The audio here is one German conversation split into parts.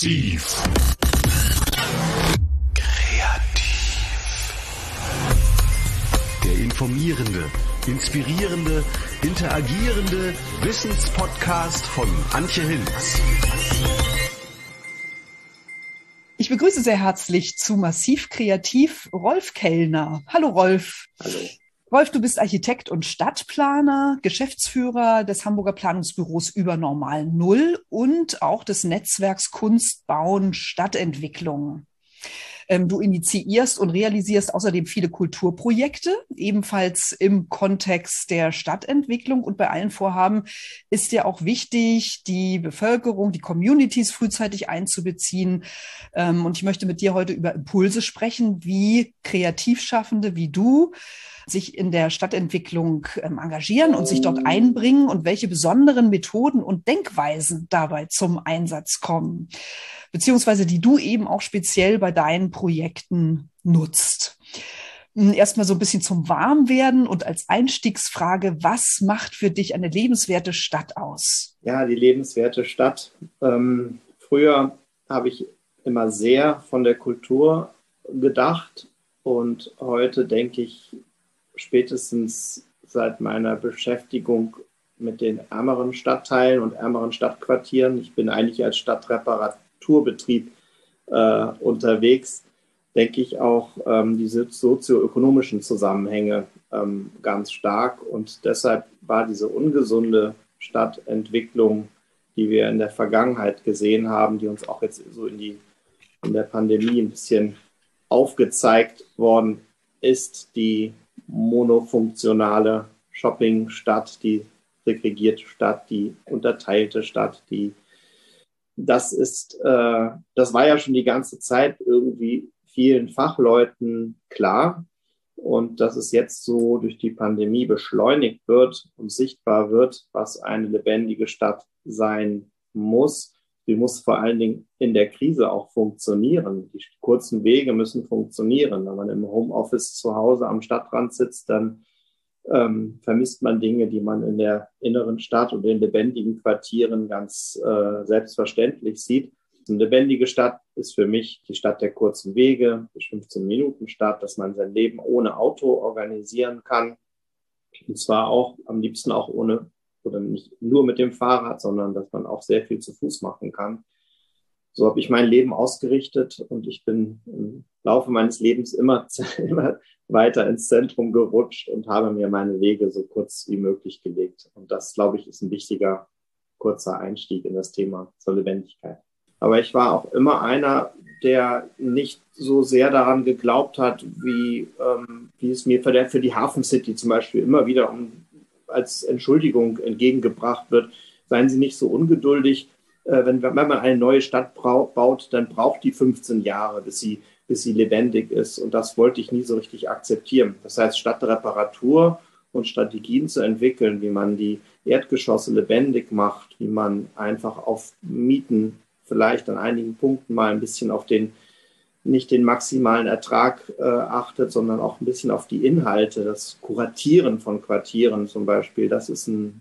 Massiv. Kreativ. Der informierende, inspirierende, interagierende Wissenspodcast von Antje Hinz. Ich begrüße sehr herzlich zu Massiv Kreativ Rolf Kellner. Hallo Rolf. Hallo. Rolf, du bist Architekt und Stadtplaner, Geschäftsführer des Hamburger Planungsbüros über Normal Null und auch des Netzwerks Kunst, Bauen, Stadtentwicklung. Ähm, du initiierst und realisierst außerdem viele Kulturprojekte, ebenfalls im Kontext der Stadtentwicklung. Und bei allen Vorhaben ist dir auch wichtig, die Bevölkerung, die Communities frühzeitig einzubeziehen. Ähm, und ich möchte mit dir heute über Impulse sprechen, wie Kreativschaffende wie du sich in der Stadtentwicklung ähm, engagieren und sich dort einbringen und welche besonderen Methoden und Denkweisen dabei zum Einsatz kommen, beziehungsweise die du eben auch speziell bei deinen Projekten nutzt. Hm, erstmal so ein bisschen zum Warmwerden und als Einstiegsfrage, was macht für dich eine lebenswerte Stadt aus? Ja, die lebenswerte Stadt. Ähm, früher habe ich immer sehr von der Kultur gedacht und heute denke ich spätestens seit meiner Beschäftigung mit den ärmeren Stadtteilen und ärmeren Stadtquartieren, ich bin eigentlich als Stadtreparaturbetrieb äh, unterwegs, denke ich auch ähm, diese sozioökonomischen Zusammenhänge ähm, ganz stark. Und deshalb war diese ungesunde Stadtentwicklung, die wir in der Vergangenheit gesehen haben, die uns auch jetzt so in, die, in der Pandemie ein bisschen aufgezeigt worden ist, die monofunktionale Shoppingstadt, die segregierte Stadt, die unterteilte Stadt, die das ist, äh, das war ja schon die ganze Zeit irgendwie vielen Fachleuten klar. Und dass es jetzt so durch die Pandemie beschleunigt wird und sichtbar wird, was eine lebendige Stadt sein muss, die muss vor allen Dingen in der Krise auch funktionieren. Die kurzen Wege müssen funktionieren. Wenn man im Homeoffice zu Hause am Stadtrand sitzt, dann ähm, vermisst man Dinge, die man in der inneren Stadt und in lebendigen Quartieren ganz äh, selbstverständlich sieht. Eine lebendige Stadt ist für mich die Stadt der kurzen Wege, die 15-Minuten-Stadt, dass man sein Leben ohne Auto organisieren kann. Und zwar auch am liebsten auch ohne oder nicht nur mit dem Fahrrad, sondern dass man auch sehr viel zu Fuß machen kann. So habe ich mein Leben ausgerichtet und ich bin im Laufe meines Lebens immer, immer weiter ins Zentrum gerutscht und habe mir meine Wege so kurz wie möglich gelegt. Und das, glaube ich, ist ein wichtiger kurzer Einstieg in das Thema zur Lebendigkeit. Aber ich war auch immer einer, der nicht so sehr daran geglaubt hat, wie, ähm, wie es mir für, für die Hafen City zum Beispiel immer wieder um als Entschuldigung entgegengebracht wird, seien Sie nicht so ungeduldig. Äh, wenn, wenn man eine neue Stadt baut, dann braucht die 15 Jahre, bis sie, bis sie lebendig ist. Und das wollte ich nie so richtig akzeptieren. Das heißt, Stadtreparatur und Strategien zu entwickeln, wie man die Erdgeschosse lebendig macht, wie man einfach auf Mieten vielleicht an einigen Punkten mal ein bisschen auf den nicht den maximalen Ertrag äh, achtet, sondern auch ein bisschen auf die Inhalte, das Kuratieren von Quartieren zum Beispiel, das ist ein,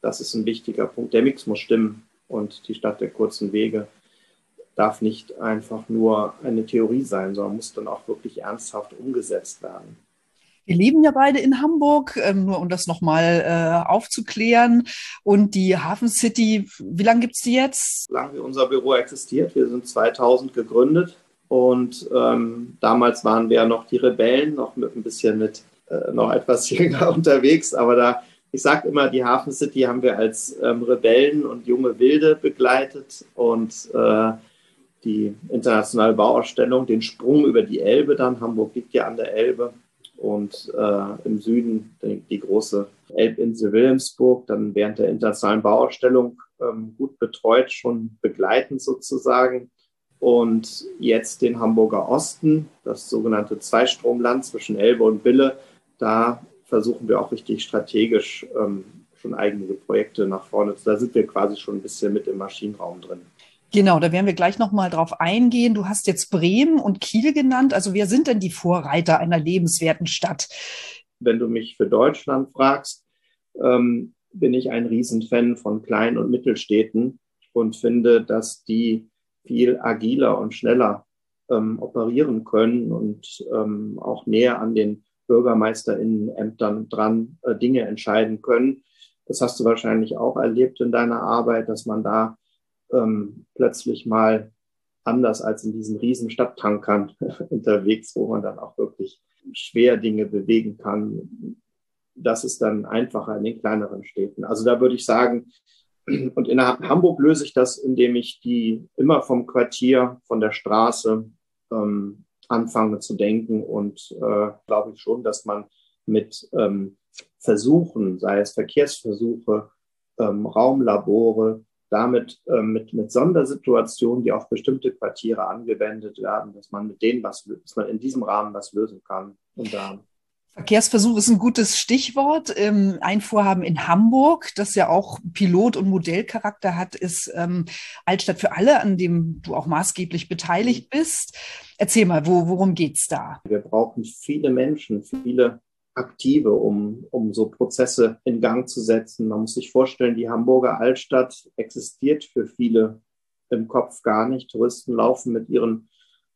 das ist ein wichtiger Punkt. Der Mix muss stimmen und die Stadt der kurzen Wege darf nicht einfach nur eine Theorie sein, sondern muss dann auch wirklich ernsthaft umgesetzt werden. Wir leben ja beide in Hamburg, ähm, nur um das nochmal äh, aufzuklären. Und die Hafen City, wie lange gibt es die jetzt? Solange wie unser Büro existiert. Wir sind 2000 gegründet und ähm, damals waren wir ja noch die Rebellen, noch mit ein bisschen mit äh, noch etwas jünger unterwegs. Aber da, ich sage immer, die Hafen City haben wir als ähm, Rebellen und junge Wilde begleitet und äh, die internationale Bauausstellung, den Sprung über die Elbe dann. Hamburg liegt ja an der Elbe und äh, im Süden die, die, große Elbinsel Wilhelmsburg, dann während der internationalen Bauausstellung ähm, gut betreut, schon begleitend sozusagen und jetzt den Hamburger Osten, das sogenannte Zweistromland zwischen Elbe und Bille. Da versuchen wir auch richtig strategisch ähm, schon eigene Projekte nach vorne. Da sind wir quasi schon ein bisschen mit im Maschinenraum drin. Genau, da werden wir gleich nochmal drauf eingehen. Du hast jetzt Bremen und Kiel genannt. Also wer sind denn die Vorreiter einer lebenswerten Stadt? Wenn du mich für Deutschland fragst, ähm, bin ich ein Riesenfan von Klein- und Mittelstädten und finde, dass die viel agiler und schneller ähm, operieren können und ähm, auch näher an den BürgermeisterInnenämtern dran äh, Dinge entscheiden können. Das hast du wahrscheinlich auch erlebt in deiner Arbeit, dass man da ähm, plötzlich mal anders als in diesen riesen Stadttankern unterwegs, wo man dann auch wirklich schwer Dinge bewegen kann. Das ist dann einfacher in den kleineren Städten. Also da würde ich sagen, und in Hamburg löse ich das, indem ich die immer vom Quartier, von der Straße ähm, anfange zu denken und äh, glaube ich schon, dass man mit ähm, Versuchen, sei es Verkehrsversuche, ähm, Raumlabore, damit ähm, mit, mit Sondersituationen, die auf bestimmte Quartiere angewendet werden, dass man mit denen was, dass man in diesem Rahmen was lösen kann. Und da Verkehrsversuch ist ein gutes Stichwort. Ähm, ein Vorhaben in Hamburg, das ja auch Pilot- und Modellcharakter hat, ist ähm, Altstadt für alle, an dem du auch maßgeblich beteiligt mhm. bist. Erzähl mal, wo, worum geht's da? Wir brauchen viele Menschen, viele Aktive, um, um so Prozesse in Gang zu setzen. Man muss sich vorstellen, die Hamburger Altstadt existiert für viele im Kopf gar nicht. Touristen laufen mit ihren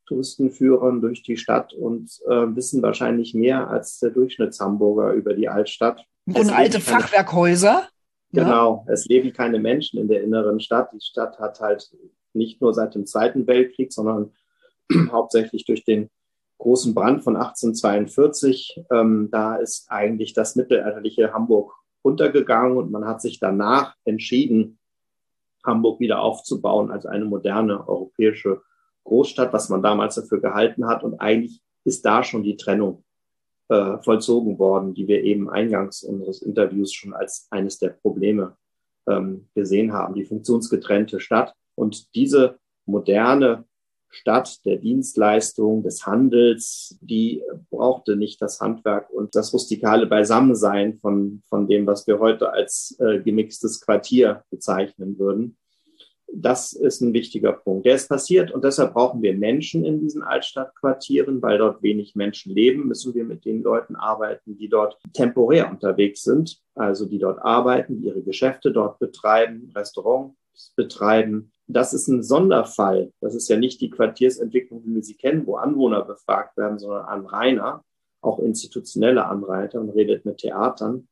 Touristenführern durch die Stadt und äh, wissen wahrscheinlich mehr als der Durchschnittshamburger über die Altstadt. Und alte keine, Fachwerkhäuser. Genau, ja. es leben keine Menschen in der inneren Stadt. Die Stadt hat halt nicht nur seit dem Zweiten Weltkrieg, sondern hauptsächlich durch den großen Brand von 1842. Ähm, da ist eigentlich das mittelalterliche Hamburg untergegangen und man hat sich danach entschieden, Hamburg wieder aufzubauen als eine moderne europäische Großstadt, was man damals dafür gehalten hat. Und eigentlich ist da schon die Trennung äh, vollzogen worden, die wir eben eingangs unseres Interviews schon als eines der Probleme ähm, gesehen haben, die funktionsgetrennte Stadt. Und diese moderne Stadt der Dienstleistung, des Handels, die brauchte nicht das Handwerk und das rustikale Beisammensein von, von dem, was wir heute als äh, gemixtes Quartier bezeichnen würden. Das ist ein wichtiger Punkt. Der ist passiert und deshalb brauchen wir Menschen in diesen Altstadtquartieren, weil dort wenig Menschen leben, müssen wir mit den Leuten arbeiten, die dort temporär unterwegs sind, also die dort arbeiten, die ihre Geschäfte dort betreiben, Restaurants betreiben, das ist ein Sonderfall. Das ist ja nicht die Quartiersentwicklung, wie wir sie kennen, wo Anwohner befragt werden, sondern Anrainer, auch institutionelle Anrainer. Man redet mit Theatern,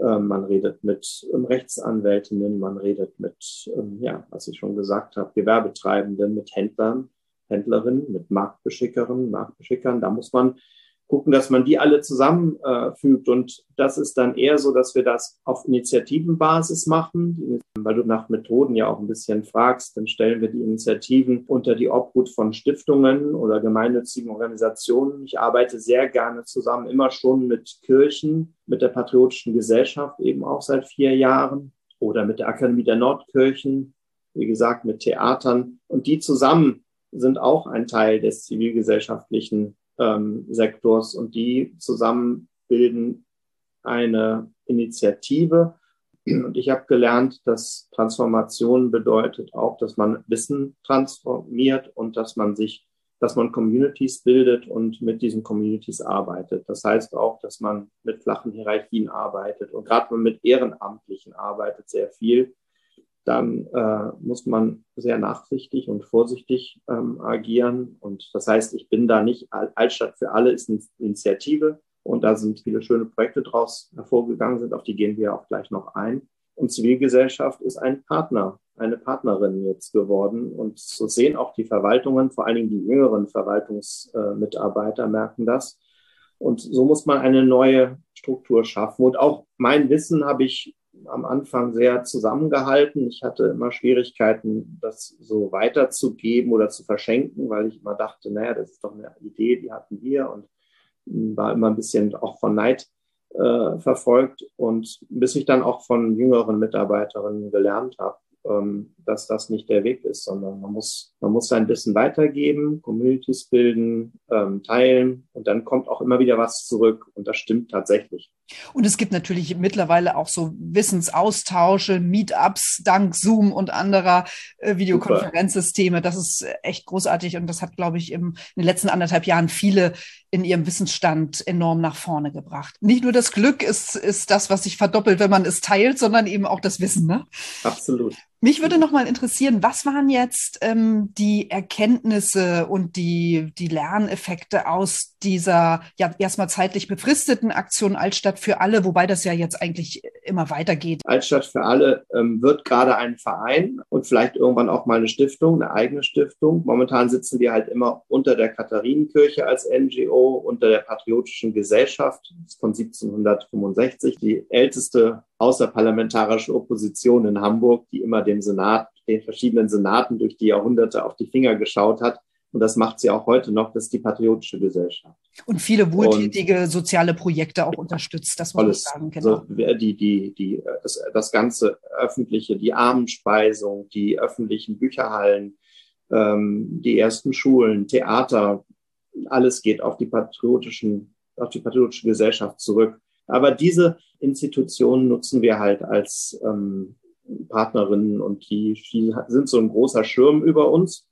man redet mit ähm, Rechtsanwältinnen, man redet mit, ähm, ja, was ich schon gesagt habe, Gewerbetreibenden, mit Händlern, Händlerinnen, mit Marktbeschickerinnen, Marktbeschickern. Da muss man gucken, dass man die alle zusammenfügt. Äh, und das ist dann eher so, dass wir das auf Initiativenbasis machen. Weil du nach Methoden ja auch ein bisschen fragst, dann stellen wir die Initiativen unter die Obhut von Stiftungen oder gemeinnützigen Organisationen. Ich arbeite sehr gerne zusammen, immer schon mit Kirchen, mit der Patriotischen Gesellschaft eben auch seit vier Jahren oder mit der Akademie der Nordkirchen, wie gesagt, mit Theatern. Und die zusammen sind auch ein Teil des zivilgesellschaftlichen ähm, Sektors und die zusammen bilden eine Initiative. Und ich habe gelernt, dass Transformation bedeutet auch, dass man Wissen transformiert und dass man sich, dass man Communities bildet und mit diesen Communities arbeitet. Das heißt auch, dass man mit flachen Hierarchien arbeitet und gerade mit Ehrenamtlichen arbeitet sehr viel dann äh, muss man sehr nachsichtig und vorsichtig ähm, agieren. Und das heißt, ich bin da nicht, Altstadt für alle ist eine Initiative und da sind viele schöne Projekte draus hervorgegangen sind, auf die gehen wir auch gleich noch ein. Und Zivilgesellschaft ist ein Partner, eine Partnerin jetzt geworden. Und so sehen auch die Verwaltungen, vor allen Dingen die jüngeren Verwaltungsmitarbeiter merken das. Und so muss man eine neue Struktur schaffen. Und auch mein Wissen habe ich am Anfang sehr zusammengehalten. Ich hatte immer Schwierigkeiten, das so weiterzugeben oder zu verschenken, weil ich immer dachte, naja, das ist doch eine Idee, die hatten wir und war immer ein bisschen auch von Neid äh, verfolgt und bis ich dann auch von jüngeren Mitarbeiterinnen gelernt habe, ähm, dass das nicht der Weg ist, sondern man muss, man muss sein Wissen weitergeben, Communities bilden, ähm, teilen und dann kommt auch immer wieder was zurück und das stimmt tatsächlich. Und es gibt natürlich mittlerweile auch so Wissensaustausche, Meetups dank Zoom und anderer äh, Videokonferenzsysteme. Das ist echt großartig und das hat, glaube ich, im, in den letzten anderthalb Jahren viele in ihrem Wissensstand enorm nach vorne gebracht. Nicht nur das Glück ist, ist das, was sich verdoppelt, wenn man es teilt, sondern eben auch das Wissen. Ne? Absolut. Mich würde noch mal interessieren, was waren jetzt ähm, die Erkenntnisse und die, die Lerneffekte aus dieser ja erstmal zeitlich befristeten Aktion Altstadt für alle, wobei das ja jetzt eigentlich immer weitergeht? Altstadt für alle ähm, wird gerade ein Verein und vielleicht irgendwann auch mal eine Stiftung, eine eigene Stiftung. Momentan sitzen wir halt immer unter der Katharinenkirche als NGO, unter der Patriotischen Gesellschaft von 1765, die älteste außerparlamentarische Opposition in Hamburg, die immer dem Senat, den verschiedenen Senaten durch die Jahrhunderte auf die Finger geschaut hat. Und das macht sie auch heute noch, das ist die Patriotische Gesellschaft. Und viele wohltätige und soziale Projekte auch unterstützt, das muss ich sagen. Genau. Also die, die, die, das, das ganze öffentliche, die Armenspeisung, die öffentlichen Bücherhallen, ähm, die ersten Schulen, Theater, alles geht auf die patriotischen, auf die patriotische Gesellschaft zurück. Aber diese Institutionen nutzen wir halt als ähm, Partnerinnen und die, die sind so ein großer Schirm über uns.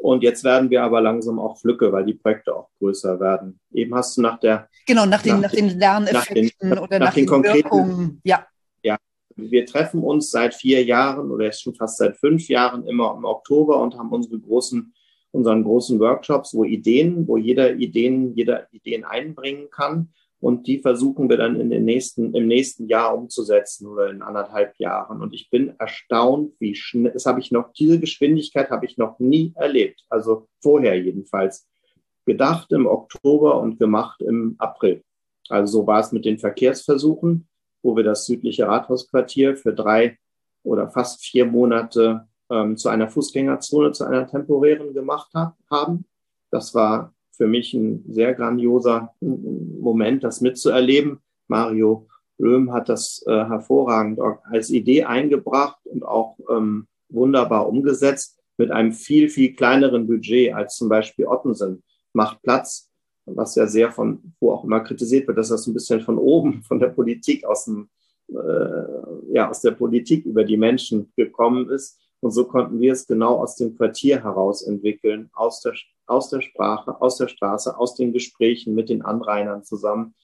Und jetzt werden wir aber langsam auch Flücke, weil die Projekte auch größer werden. Eben hast du nach der. Genau, nach den, nach, nach den Lerneffekten nach den, oder nach, nach den, den Wirkungen. Ja. Ja. Wir treffen uns seit vier Jahren oder jetzt schon fast seit fünf Jahren immer im Oktober und haben unsere großen, unseren großen Workshops, wo Ideen, wo jeder Ideen, jeder Ideen einbringen kann. Und die versuchen wir dann in den nächsten, im nächsten Jahr umzusetzen oder in anderthalb Jahren. Und ich bin erstaunt, wie schnell, das habe ich noch, diese Geschwindigkeit habe ich noch nie erlebt. Also vorher jedenfalls. Gedacht im Oktober und gemacht im April. Also so war es mit den Verkehrsversuchen, wo wir das südliche Rathausquartier für drei oder fast vier Monate ähm, zu einer Fußgängerzone, zu einer temporären gemacht ha haben. Das war für mich ein sehr grandioser Moment, das mitzuerleben. Mario Röhm hat das äh, hervorragend als Idee eingebracht und auch ähm, wunderbar umgesetzt mit einem viel, viel kleineren Budget als zum Beispiel Ottensen. Macht Platz, was ja sehr von, wo auch immer kritisiert wird, dass das ein bisschen von oben, von der Politik aus dem, äh, ja, aus der Politik über die Menschen gekommen ist. Und so konnten wir es genau aus dem Quartier heraus entwickeln, aus der, aus der Sprache, aus der Straße, aus den Gesprächen mit den Anrainern zusammen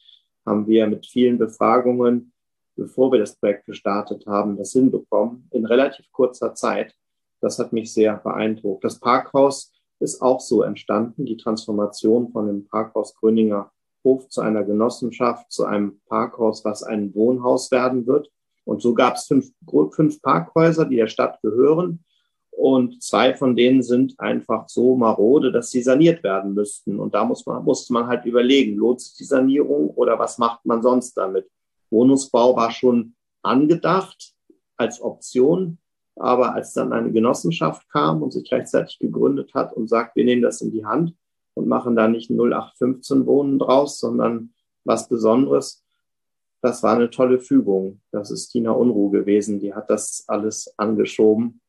haben wir mit vielen Befragungen, bevor wir das Projekt gestartet haben, das hinbekommen in relativ kurzer Zeit. Das hat mich sehr beeindruckt. Das Parkhaus ist auch so entstanden, die Transformation von dem Parkhaus Gröninger Hof zu einer Genossenschaft, zu einem Parkhaus, was ein Wohnhaus werden wird. Und so gab es fünf, fünf Parkhäuser, die der Stadt gehören. Und zwei von denen sind einfach so marode, dass sie saniert werden müssten. Und da muss man, musste man halt überlegen, lohnt sich die Sanierung oder was macht man sonst damit? Wohnungsbau war schon angedacht als Option. Aber als dann eine Genossenschaft kam und sich rechtzeitig gegründet hat und sagt, wir nehmen das in die Hand und machen da nicht 0815 Wohnen draus, sondern was Besonderes, das war eine tolle Fügung. Das ist Tina Unruh gewesen, die hat das alles angeschoben.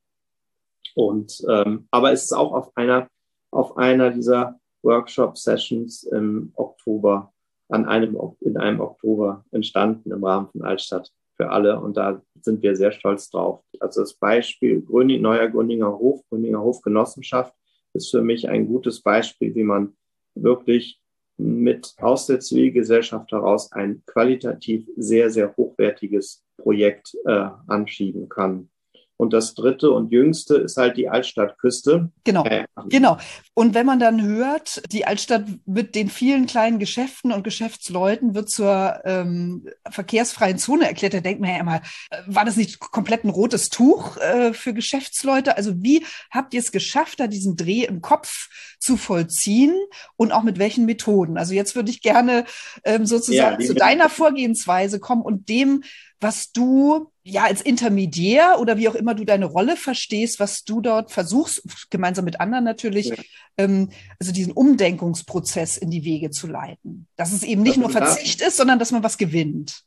Und ähm, aber es ist auch auf einer auf einer dieser Workshop-Sessions im Oktober an einem in einem Oktober entstanden im Rahmen von Altstadt für alle und da sind wir sehr stolz drauf. Also das Beispiel Gröning, neuer Grüninger Hof, Gröninger Hofgenossenschaft ist für mich ein gutes Beispiel, wie man wirklich mit aus der Zivilgesellschaft heraus ein qualitativ sehr, sehr hochwertiges Projekt äh, anschieben kann. Und das dritte und jüngste ist halt die Altstadtküste. Genau, äh, genau. Und wenn man dann hört, die Altstadt mit den vielen kleinen Geschäften und Geschäftsleuten wird zur ähm, verkehrsfreien Zone erklärt, da denkt man ja immer, äh, war das nicht komplett ein rotes Tuch äh, für Geschäftsleute? Also wie habt ihr es geschafft, da diesen Dreh im Kopf zu vollziehen und auch mit welchen Methoden? Also jetzt würde ich gerne ähm, sozusagen ja, zu deiner Vorgehensweise kommen und dem, was du ja als Intermediär oder wie auch immer du deine Rolle verstehst, was du dort versuchst, gemeinsam mit anderen natürlich, ja. ähm, also diesen Umdenkungsprozess in die Wege zu leiten. Dass es eben nicht das nur Verzicht ist, sondern dass man was gewinnt.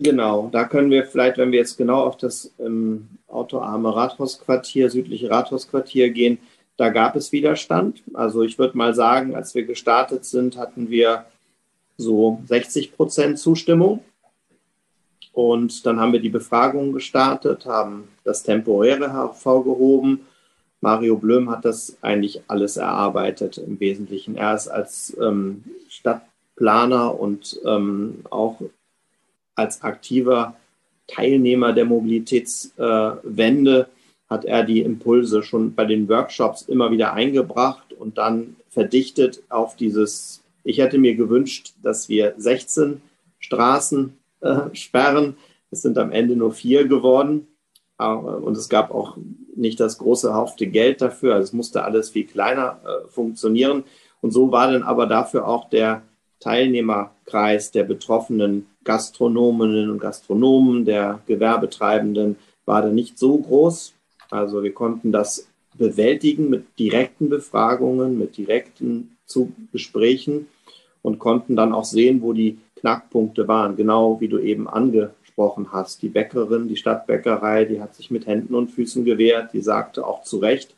Genau, da können wir vielleicht, wenn wir jetzt genau auf das ähm, autoarme Rathausquartier, südliche Rathausquartier gehen, da gab es Widerstand. Also ich würde mal sagen, als wir gestartet sind, hatten wir so 60 Prozent Zustimmung. Und dann haben wir die Befragung gestartet, haben das Temporäre hervorgehoben. Mario Blöm hat das eigentlich alles erarbeitet im Wesentlichen. Er ist als ähm, Stadtplaner und ähm, auch als aktiver Teilnehmer der Mobilitätswende äh, hat er die Impulse schon bei den Workshops immer wieder eingebracht und dann verdichtet auf dieses, ich hätte mir gewünscht, dass wir 16 Straßen äh, sperren. Es sind am Ende nur vier geworden. Und es gab auch nicht das große Haufte Geld dafür. Also es musste alles viel kleiner äh, funktionieren. Und so war dann aber dafür auch der Teilnehmerkreis der betroffenen Gastronominnen und Gastronomen, der Gewerbetreibenden, war dann nicht so groß. Also wir konnten das bewältigen mit direkten Befragungen, mit direkten Gesprächen und konnten dann auch sehen, wo die Knackpunkte waren, genau wie du eben angesprochen hast. Die Bäckerin, die Stadtbäckerei, die hat sich mit Händen und Füßen gewehrt, die sagte auch zu Recht,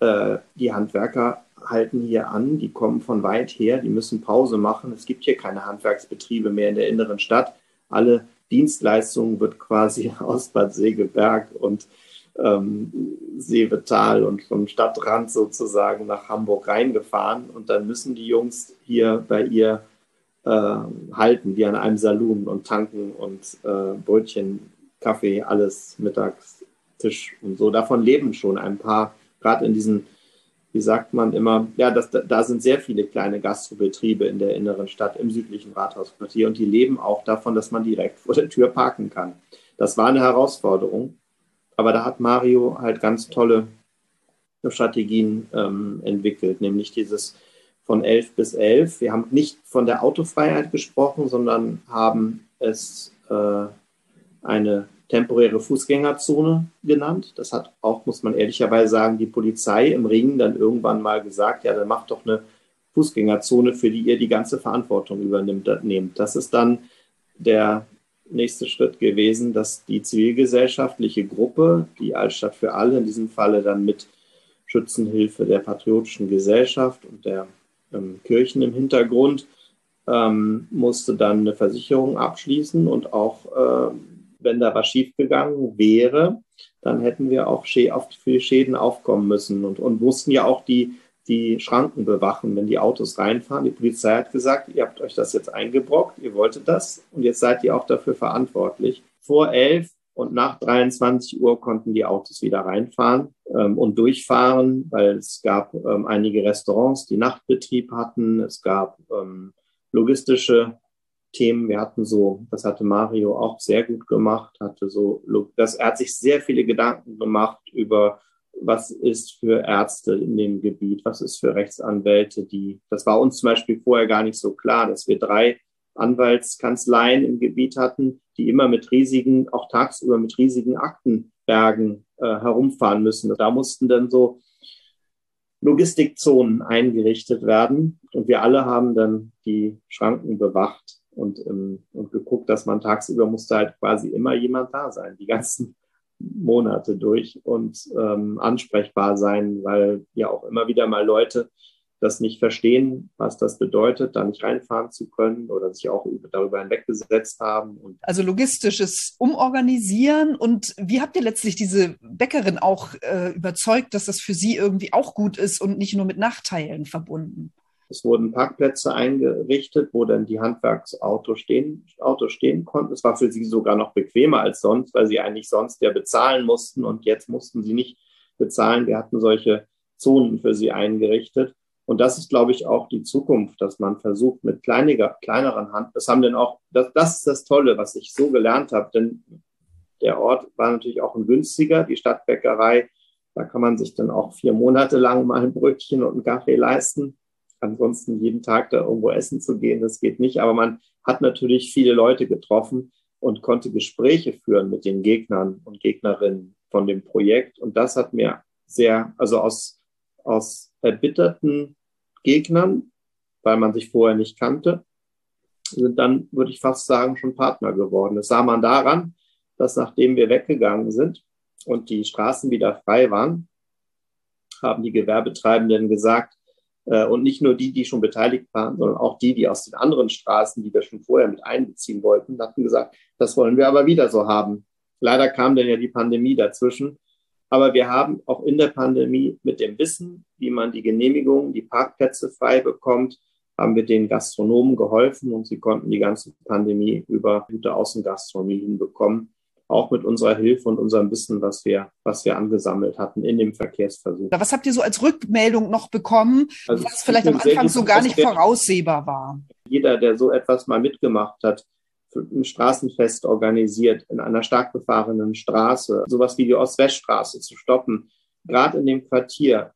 äh, die Handwerker halten hier an, die kommen von weit her, die müssen Pause machen. Es gibt hier keine Handwerksbetriebe mehr in der inneren Stadt. Alle Dienstleistungen wird quasi aus Bad Segeberg und ähm, Seevetal und vom Stadtrand sozusagen nach Hamburg reingefahren. Und dann müssen die Jungs hier bei ihr halten, wie an einem Saloon und tanken und äh, Brötchen, Kaffee, alles Mittagstisch und so. Davon leben schon ein paar, gerade in diesen, wie sagt man immer, ja, das, da sind sehr viele kleine Gastrobetriebe in der inneren Stadt, im südlichen Rathausquartier und die leben auch davon, dass man direkt vor der Tür parken kann. Das war eine Herausforderung. Aber da hat Mario halt ganz tolle Strategien ähm, entwickelt, nämlich dieses von 11 bis 11. Wir haben nicht von der Autofreiheit gesprochen, sondern haben es äh, eine temporäre Fußgängerzone genannt. Das hat auch, muss man ehrlicherweise sagen, die Polizei im Ring dann irgendwann mal gesagt, ja, dann macht doch eine Fußgängerzone, für die ihr die ganze Verantwortung übernimmt. Das ist dann der nächste Schritt gewesen, dass die zivilgesellschaftliche Gruppe, die Altstadt für alle, in diesem Falle dann mit Schützenhilfe der Patriotischen Gesellschaft und der ähm, Kirchen im Hintergrund, ähm, musste dann eine Versicherung abschließen und auch, äh, wenn da was schiefgegangen wäre, dann hätten wir auch für Schäden aufkommen müssen und, und mussten ja auch die die Schranken bewachen, wenn die Autos reinfahren. Die Polizei hat gesagt, ihr habt euch das jetzt eingebrockt, ihr wolltet das und jetzt seid ihr auch dafür verantwortlich. Vor elf und nach 23 Uhr konnten die Autos wieder reinfahren ähm, und durchfahren, weil es gab ähm, einige Restaurants, die Nachtbetrieb hatten. Es gab ähm, logistische Themen. Wir hatten so, das hatte Mario auch sehr gut gemacht, hatte so, das, er hat sich sehr viele Gedanken gemacht über was ist für Ärzte in dem Gebiet, was ist für Rechtsanwälte, die, das war uns zum Beispiel vorher gar nicht so klar, dass wir drei Anwaltskanzleien im Gebiet hatten, die immer mit riesigen, auch tagsüber mit riesigen Aktenbergen äh, herumfahren müssen. Da mussten dann so Logistikzonen eingerichtet werden und wir alle haben dann die Schranken bewacht und, ähm, und geguckt, dass man tagsüber musste halt quasi immer jemand da sein. Die ganzen Monate durch und ähm, ansprechbar sein, weil ja auch immer wieder mal Leute das nicht verstehen, was das bedeutet, da nicht reinfahren zu können oder sich auch darüber hinweggesetzt haben. also logistisches Umorganisieren. Und wie habt ihr letztlich diese Bäckerin auch äh, überzeugt, dass das für sie irgendwie auch gut ist und nicht nur mit Nachteilen verbunden? Es wurden Parkplätze eingerichtet, wo dann die Handwerksautos stehen, Autos stehen konnten. Es war für sie sogar noch bequemer als sonst, weil sie eigentlich sonst ja bezahlen mussten und jetzt mussten sie nicht bezahlen. Wir hatten solche Zonen für sie eingerichtet. Und das ist, glaube ich, auch die Zukunft, dass man versucht, mit kleiniger, kleineren Hand, das haben denn auch, das, das ist das Tolle, was ich so gelernt habe, denn der Ort war natürlich auch ein günstiger, die Stadtbäckerei, da kann man sich dann auch vier Monate lang mal ein Brötchen und einen Kaffee leisten ansonsten jeden Tag da irgendwo essen zu gehen, das geht nicht. Aber man hat natürlich viele Leute getroffen und konnte Gespräche führen mit den Gegnern und Gegnerinnen von dem Projekt. Und das hat mir sehr, also aus, aus erbitterten Gegnern, weil man sich vorher nicht kannte, sind dann, würde ich fast sagen, schon Partner geworden. Das sah man daran, dass nachdem wir weggegangen sind und die Straßen wieder frei waren, haben die Gewerbetreibenden gesagt, Äh, und nicht nur die, die schon beteiligt waren, sondern auch die, die aus den anderen Straßen, die wir schon vorher mit einbeziehen wollten, hatten gesagt, das wollen wir aber wieder so haben. Leider kam dann ja die Pandemie dazwischen. Aber wir haben auch in der Pandemie mit dem Wissen, wie man die Genehmigung, die Parkplätze frei bekommt, haben wir den Gastronomen geholfen und sie konnten die ganze Pandemie über gute Außengastronomie hinbekommen auch mit unserer Hilfe und unserem Wissen, was wir, was wir angesammelt hatten in dem Verkehrsversuch. Was habt ihr so als Rückmeldung noch bekommen, also was vielleicht am Anfang so gar nicht voraussehbar war? Jeder, der so etwas mal mitgemacht hat, ein Straßenfest organisiert in einer stark befahrenen Straße, sowas wie die Ost-West-Straße zu stoppen, gerade in dem Quartier.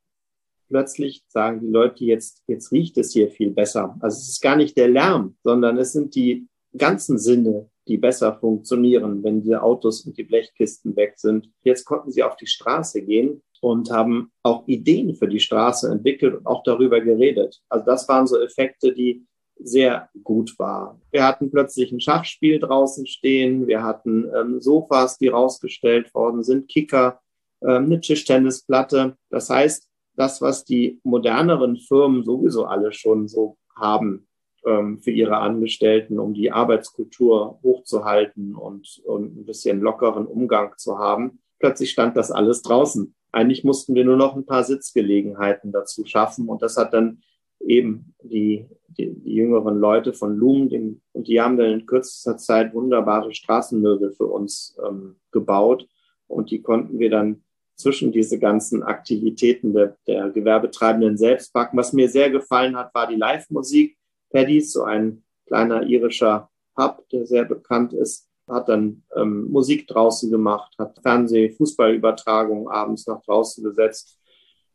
Plötzlich sagen die Leute jetzt, jetzt riecht es hier viel besser. Also es ist gar nicht der Lärm, sondern es sind die ganzen Sinne, die besser funktionieren, wenn die Autos und die Blechkisten weg sind. Jetzt konnten sie auf die Straße gehen und haben auch Ideen für die Straße entwickelt und auch darüber geredet. Also das waren so Effekte, die sehr gut waren. Wir hatten plötzlich ein Schachspiel draußen stehen, wir hatten ähm, Sofas, die rausgestellt worden sind, Kicker, ähm, eine Tischtennisplatte. Das heißt, das, was die moderneren Firmen sowieso alle schon so haben, ähm, für ihre Angestellten, um die Arbeitskultur hochzuhalten und, und ein bisschen lockeren Umgang zu haben. Plötzlich stand das alles draußen. Eigentlich mussten wir nur noch ein paar Sitzgelegenheiten dazu schaffen und das hat dann eben die, die, die jüngeren Leute von Loom, den, und die haben dann in kürzester Zeit wunderbare Straßenmöbel für uns ähm, gebaut und die konnten wir dann zwischen diese ganzen Aktivitäten der, der Gewerbetreibenden selbst packen. Was mir sehr gefallen hat, war die Live-Musik. Paddy's, so ein kleiner irischer Pub, der sehr bekannt ist, hat dann ähm, Musik draußen gemacht, hat Fernseh-, Fußballübertragungen abends nach draußen gesetzt.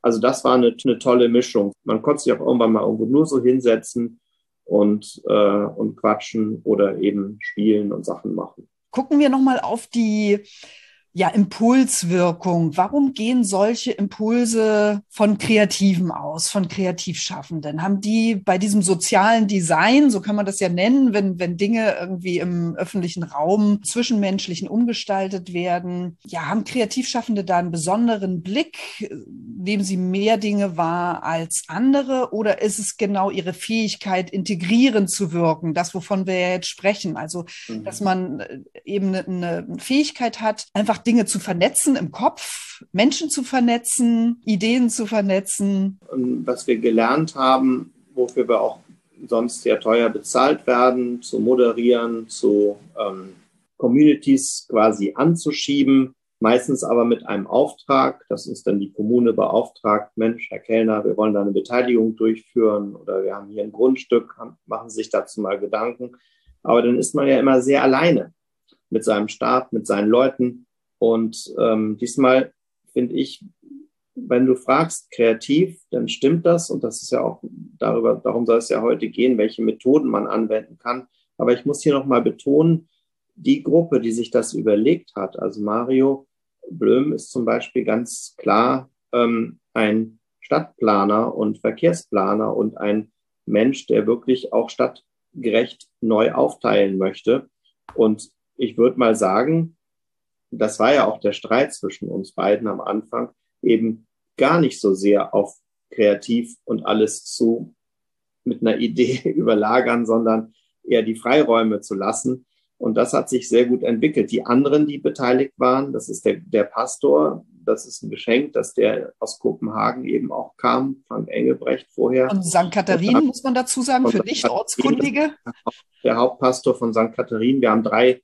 Also das war eine, eine tolle Mischung. Man konnte sich auch irgendwann mal irgendwo nur so hinsetzen und, äh, und quatschen oder eben spielen und Sachen machen. Gucken wir nochmal auf die ja, Impulswirkung. Warum gehen solche Impulse von Kreativen aus, von Kreativschaffenden? Haben die bei diesem sozialen Design, so kann man das ja nennen, wenn, wenn Dinge irgendwie im öffentlichen Raum zwischenmenschlichen umgestaltet werden, ja, haben Kreativschaffende da einen besonderen Blick? Nehmen sie mehr Dinge wahr als andere? Oder ist es genau ihre Fähigkeit, integrierend zu wirken? Das, wovon wir ja jetzt sprechen. Also, mhm. dass man äh, eben eine Fähigkeit hat, einfach Dinge zu vernetzen im Kopf, Menschen zu vernetzen, Ideen zu vernetzen. Und was wir gelernt haben, wofür wir auch sonst sehr teuer bezahlt werden, zu moderieren, zu ähm, Communities quasi anzuschieben, meistens aber mit einem Auftrag, das ist dann die Kommune beauftragt, Mensch, Herr Kellner, wir wollen da eine Beteiligung durchführen oder wir haben hier ein Grundstück, machen Sie sich dazu mal Gedanken. Aber dann ist man ja immer sehr alleine mit seinem Staat, mit seinen Leuten. Und ähm, diesmal finde ich, wenn du fragst kreativ, dann stimmt das und das ist ja auch darüber, darum soll es ja heute gehen, welche Methoden man anwenden kann. Aber ich muss hier nochmal betonen, die Gruppe, die sich das überlegt hat, also Mario Blöm ist zum Beispiel ganz klar ähm, ein Stadtplaner und Verkehrsplaner und ein Mensch, der wirklich auch stadtgerecht neu aufteilen möchte. Und ich würde mal sagen, das war ja auch der Streit zwischen uns beiden am Anfang, eben gar nicht so sehr auf kreativ und alles zu mit einer Idee überlagern, sondern eher die Freiräume zu lassen. Und das hat sich sehr gut entwickelt. Die anderen, die beteiligt waren, das ist der, der Pastor, das ist ein Geschenk, dass der aus Kopenhagen eben auch kam, Frank Engelbrecht vorher. Und St. Katharin, muss man dazu sagen, für Nicht-Ortskundige. Der Hauptpastor von St. Katharin. Wir haben drei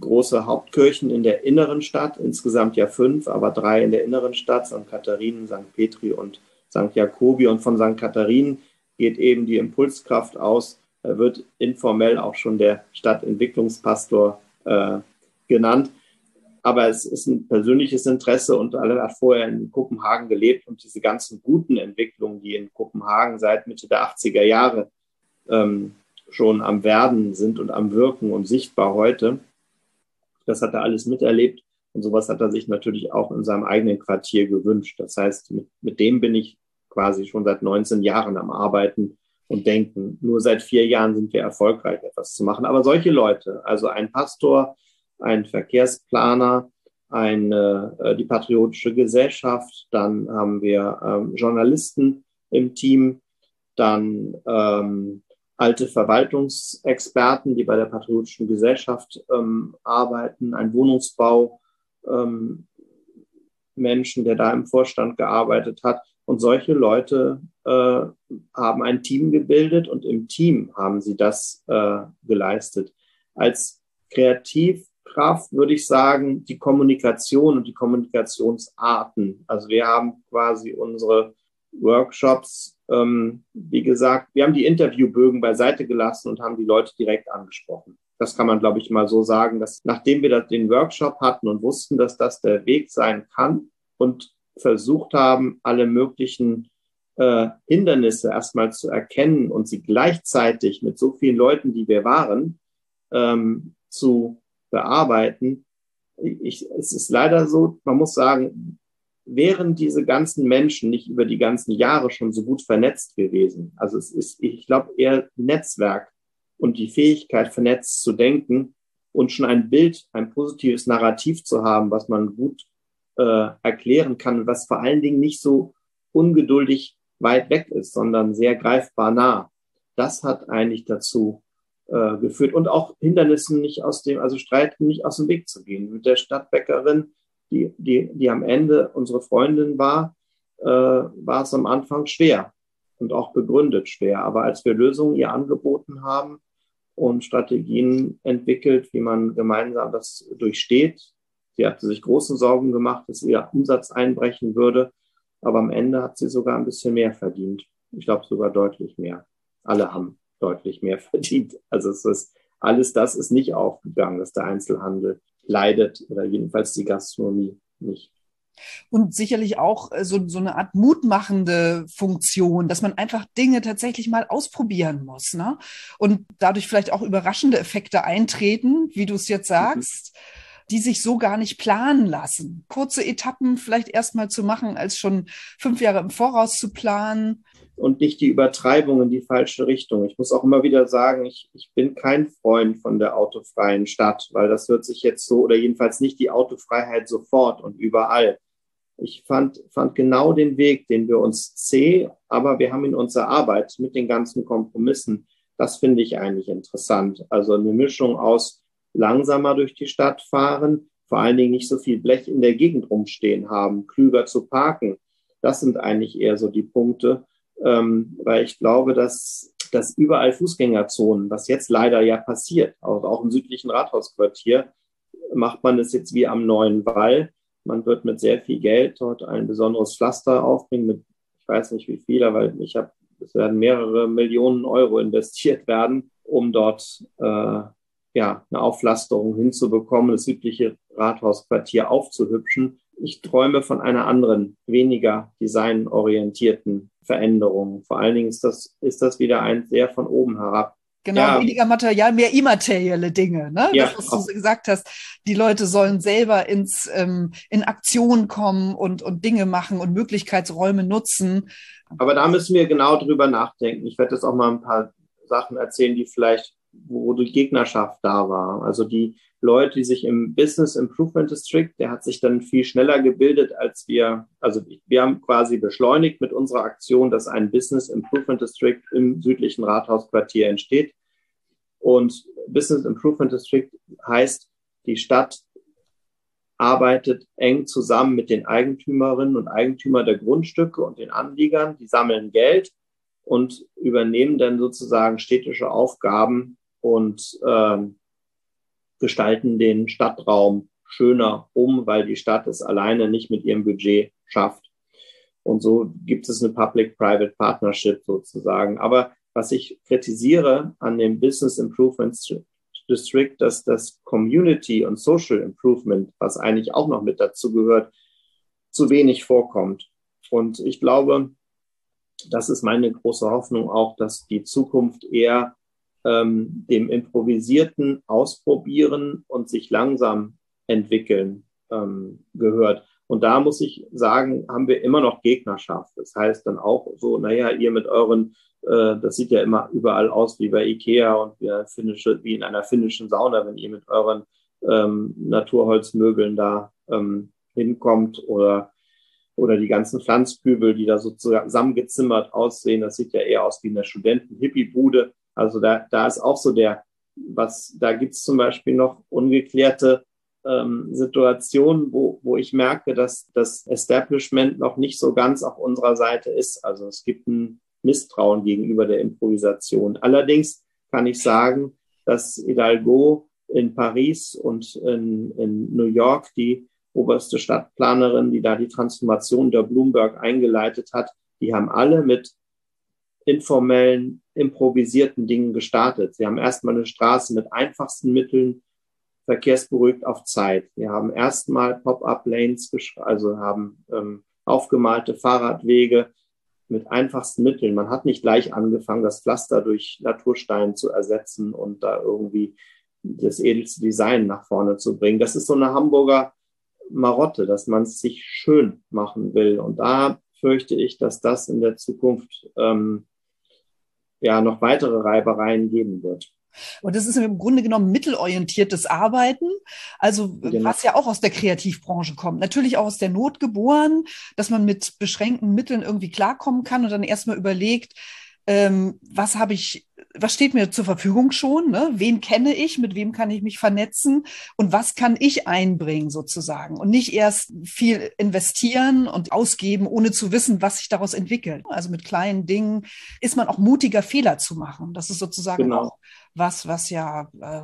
große Hauptkirchen in der inneren Stadt, insgesamt ja fünf, aber drei in der inneren Stadt, St. Katharinen, St. Petri und St. Jakobi. Und von St. Katharinen geht eben die Impulskraft aus, er wird informell auch schon der Stadtentwicklungspastor äh, genannt. Aber es ist ein persönliches Interesse und er hat vorher in Kopenhagen gelebt und diese ganzen guten Entwicklungen, die in Kopenhagen seit Mitte der 80er Jahre ähm, schon am Werden sind und am Wirken und sichtbar heute, das hat er alles miterlebt. Und sowas hat er sich natürlich auch in seinem eigenen Quartier gewünscht. Das heißt, mit, mit dem bin ich quasi schon seit 19 Jahren am Arbeiten und denken. Nur seit vier Jahren sind wir erfolgreich, etwas zu machen. Aber solche Leute, also ein Pastor, ein Verkehrsplaner, eine, äh, die Patriotische Gesellschaft, dann haben wir ähm, Journalisten im Team, dann ähm, alte Verwaltungsexperten, die bei der Patriotischen Gesellschaft ähm, arbeiten, ein Wohnungsbau ähm, Menschen, der da im Vorstand gearbeitet hat. Und solche Leute äh, haben ein Team gebildet und im Team haben sie das äh, geleistet. Als Kreativkraft würde ich sagen, die Kommunikation und die Kommunikationsarten. Also wir haben quasi unsere Workshops, ähm, wie gesagt, wir haben die Interviewbögen beiseite gelassen und haben die Leute direkt angesprochen. Das kann man, glaube ich, mal so sagen, dass nachdem wir den Workshop hatten und wussten, dass das der Weg sein kann und versucht haben, alle möglichen äh, Hindernisse erstmal zu erkennen und sie gleichzeitig mit so vielen Leuten, die wir waren, ähm, zu bearbeiten. Ich, es ist leider so, man muss sagen, wären diese ganzen Menschen nicht über die ganzen Jahre schon so gut vernetzt gewesen. Also es ist, ich glaube, eher Netzwerk und die Fähigkeit, vernetzt zu denken und schon ein Bild, ein positives Narrativ zu haben, was man gut äh, erklären kann, was vor allen Dingen nicht so ungeduldig weit weg ist, sondern sehr greifbar nah. Das hat eigentlich dazu äh, geführt und auch Hindernissen nicht aus dem, also Streiten nicht aus dem Weg zu gehen. Mit der Stadtbäckerin, die, die, die am Ende unsere Freundin war, äh, war es am Anfang schwer und auch begründet schwer. Aber als wir Lösungen ihr angeboten haben und Strategien entwickelt, wie man gemeinsam das durchsteht, sie hatte sich große Sorgen gemacht, dass ihr Umsatz einbrechen würde. Aber am Ende hat sie sogar ein bisschen mehr verdient. Ich glaube sogar deutlich mehr. Alle haben deutlich mehr verdient. Also es ist alles das ist nicht aufgegangen, dass der Einzelhandel leidet oder jedenfalls die Gastronomie nicht. Und sicherlich auch äh, so, so eine Art mutmachende Funktion, dass man einfach Dinge tatsächlich mal ausprobieren muss. Ne? Und dadurch vielleicht auch überraschende Effekte eintreten, wie du es jetzt mhm. sagst. Mhm die sich so gar nicht planen lassen. Kurze Etappen vielleicht erstmal zu machen, als schon fünf Jahre im Voraus zu planen. Und nicht die Übertreibung in die falsche Richtung. Ich muss auch immer wieder sagen, ich, ich bin kein Freund von der autofreien Stadt, weil das hört sich jetzt so, oder jedenfalls nicht die Autofreiheit sofort und überall. Ich fand, fand genau den Weg, den wir uns zäh, aber wir haben in unserer Arbeit mit den ganzen Kompromissen, das finde ich eigentlich interessant. Also eine Mischung aus langsamer durch die Stadt fahren, vor allen Dingen nicht so viel Blech in der Gegend rumstehen haben, klüger zu parken. Das sind eigentlich eher so die Punkte, ähm, weil ich glaube, dass, dass überall Fußgängerzonen, was jetzt leider ja passiert, auch, auch im südlichen Rathausquartier, macht man es jetzt wie am neuen Wall. Man wird mit sehr viel Geld dort ein besonderes Pflaster aufbringen, mit ich weiß nicht wie viel, aber ich habe, es werden mehrere Millionen Euro investiert werden, um dort äh, ja, eine Auflasterung hinzubekommen, das südliche Rathausquartier aufzuhübschen. Ich träume von einer anderen, weniger designorientierten Veränderung. Vor allen Dingen ist das, ist das wieder ein sehr von oben herab. Genau, ja. weniger Material, mehr immaterielle Dinge. Ne? Ja, das, was du gesagt hast, die Leute sollen selber ins, ähm, in Aktion kommen und, und Dinge machen und Möglichkeitsräume nutzen. Aber da müssen wir genau drüber nachdenken. Ich werde jetzt auch mal ein paar Sachen erzählen, die vielleicht wo die Gegnerschaft da war. Also die Leute, die sich im Business Improvement District, der hat sich dann viel schneller gebildet, als wir, also wir haben quasi beschleunigt mit unserer Aktion, dass ein Business Improvement District im südlichen Rathausquartier entsteht. Und Business Improvement District heißt, die Stadt arbeitet eng zusammen mit den Eigentümerinnen und Eigentümern der Grundstücke und den Anliegern. Die sammeln Geld und übernehmen dann sozusagen städtische Aufgaben und ähm, gestalten den Stadtraum schöner um, weil die Stadt es alleine nicht mit ihrem Budget schafft. Und so gibt es eine Public-Private Partnership sozusagen. Aber was ich kritisiere an dem Business Improvement District, dass das Community und Social Improvement, was eigentlich auch noch mit dazu gehört, zu wenig vorkommt. Und ich glaube, das ist meine große Hoffnung auch, dass die Zukunft eher ähm, dem improvisierten Ausprobieren und sich langsam entwickeln ähm, gehört. Und da muss ich sagen, haben wir immer noch Gegnerschaft. Das heißt dann auch so, naja, ihr mit euren, äh, das sieht ja immer überall aus wie bei Ikea und wie, finnische, wie in einer finnischen Sauna, wenn ihr mit euren ähm, Naturholzmöbeln da ähm, hinkommt oder oder die ganzen Pflanzkübel, die da so zusammengezimmert aussehen. Das sieht ja eher aus wie eine Studenten-Hippie-Bude. Also da, da ist auch so der, was, da gibt's zum Beispiel noch ungeklärte ähm, Situationen, wo, wo ich merke, dass das Establishment noch nicht so ganz auf unserer Seite ist. Also es gibt ein Misstrauen gegenüber der Improvisation. Allerdings kann ich sagen, dass Hidalgo in Paris und in, in New York die oberste Stadtplanerin, die da die Transformation der Bloomberg eingeleitet hat, die haben alle mit informellen, improvisierten Dingen gestartet. Sie haben erstmal eine Straße mit einfachsten Mitteln verkehrsberuhigt auf Zeit. Wir haben erstmal Pop-up-Lanes, also haben ähm, aufgemalte Fahrradwege mit einfachsten Mitteln. Man hat nicht gleich angefangen, das Pflaster durch Naturstein zu ersetzen und da irgendwie das edelste Design nach vorne zu bringen. Das ist so eine Hamburger Marotte, dass man es sich schön machen will. Und da fürchte ich, dass das in der Zukunft ähm, ja noch weitere Reibereien geben wird. Und das ist im Grunde genommen mittelorientiertes Arbeiten, also genau. was ja auch aus der Kreativbranche kommt. Natürlich auch aus der Not geboren, dass man mit beschränkten Mitteln irgendwie klarkommen kann und dann erstmal überlegt, ähm, was habe ich, was steht mir zur Verfügung schon, ne? wen kenne ich, mit wem kann ich mich vernetzen und was kann ich einbringen sozusagen und nicht erst viel investieren und ausgeben, ohne zu wissen, was sich daraus entwickelt. Also mit kleinen Dingen ist man auch mutiger, Fehler zu machen. Das ist sozusagen genau. auch was, was ja äh,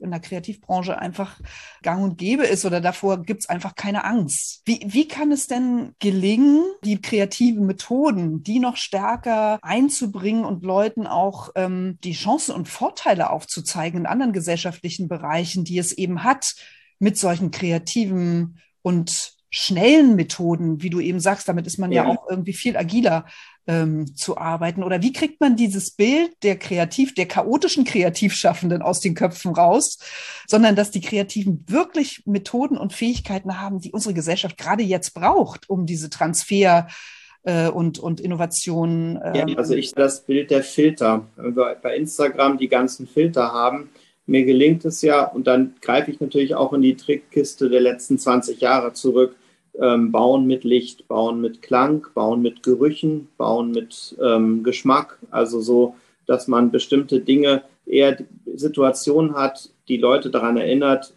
in der Kreativbranche einfach gang und gäbe ist oder davor gibt es einfach keine Angst. Wie, wie kann es denn gelingen, die kreativen Methoden, die noch stärker einzubringen und Leuten auch ähm, die Chancen und Vorteile aufzuzeigen in anderen gesellschaftlichen Bereichen, die es eben hat, mit solchen kreativen und schnellen Methoden, wie du eben sagst, damit ist man ja, ja auch irgendwie viel agiler ähm, zu arbeiten? Oder wie kriegt man dieses Bild der kreativ, der chaotischen Kreativschaffenden aus den Köpfen raus, sondern dass die Kreativen wirklich Methoden und Fähigkeiten haben, die unsere Gesellschaft gerade jetzt braucht, um diese Transfer äh, und, und Innovationen. Ähm, ja, also ich das Bild der Filter. Wenn wir bei Instagram die ganzen Filter haben, mir gelingt es ja, und dann greife ich natürlich auch in die Trickkiste der letzten 20 Jahre zurück, ähm, bauen mit Licht, bauen mit Klang, bauen mit Gerüchen, bauen mit ähm, Geschmack. Also so, dass man bestimmte Dinge, eher Situationen hat, die Leute daran erinnert,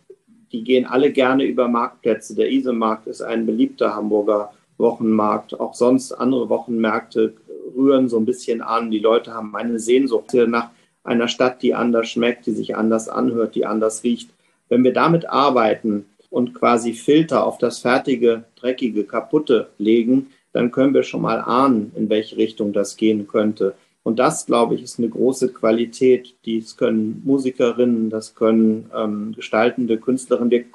die gehen alle gerne über Marktplätze. Der Isemarkt ist ein beliebter Hamburger Wochenmarkt. Auch sonst andere Wochenmärkte rühren so ein bisschen an. Die Leute haben eine Sehnsucht nach einer Stadt, die anders schmeckt, die sich anders anhört, die anders riecht. Wenn wir damit arbeiten und quasi Filter auf das fertige, dreckige, kaputte legen, dann können wir schon mal ahnen, in welche Richtung das gehen könnte. Und das, glaube ich, ist eine große Qualität. Dies können Musikerinnen, das können ähm, gestaltende Künstlerinnen. Wir,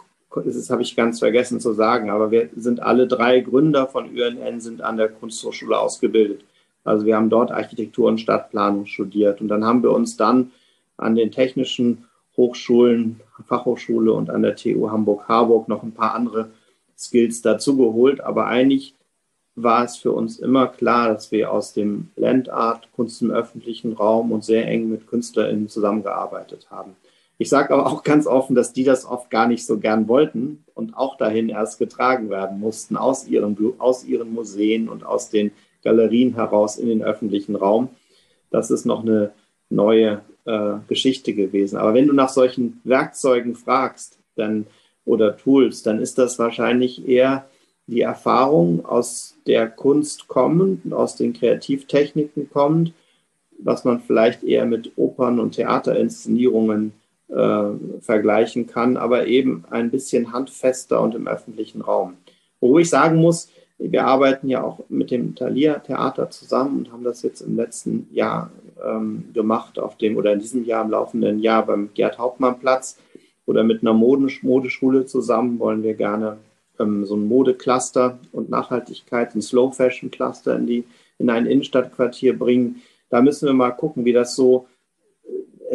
das habe ich ganz vergessen zu sagen, aber wir sind alle drei Gründer von UNN, sind an der Kunsthochschule ausgebildet. Also wir haben dort Architektur und Stadtplanung studiert und dann haben wir uns dann an den technischen Hochschulen, Fachhochschule und an der TU Hamburg-Harburg noch ein paar andere Skills dazugeholt. Aber eigentlich war es für uns immer klar, dass wir aus dem Landart, Kunst im öffentlichen Raum und sehr eng mit KünstlerInnen zusammengearbeitet haben. Ich sage aber auch ganz offen, dass die das oft gar nicht so gern wollten und auch dahin erst getragen werden mussten aus ihren, aus ihren Museen und aus den Galerien heraus in den öffentlichen Raum. Das ist noch eine neue äh, Geschichte gewesen. Aber wenn du nach solchen Werkzeugen fragst, dann oder Tools, dann ist das wahrscheinlich eher die Erfahrung aus der Kunst kommend, aus den Kreativtechniken kommend, was man vielleicht eher mit Opern- und Theaterinszenierungen äh, vergleichen kann, aber eben ein bisschen handfester und im öffentlichen Raum. Wo ich sagen muss, wir arbeiten ja auch mit dem Thalia Theater zusammen und haben das jetzt im letzten Jahr ähm, gemacht, auf dem oder in diesem Jahr im laufenden Jahr beim Gerd Hauptmann Platz oder mit einer Modisch Modeschule zusammen wollen wir gerne ähm, so ein Modecluster und Nachhaltigkeit, ein Slow Fashion Cluster in die in ein Innenstadtquartier bringen. Da müssen wir mal gucken, wie das so.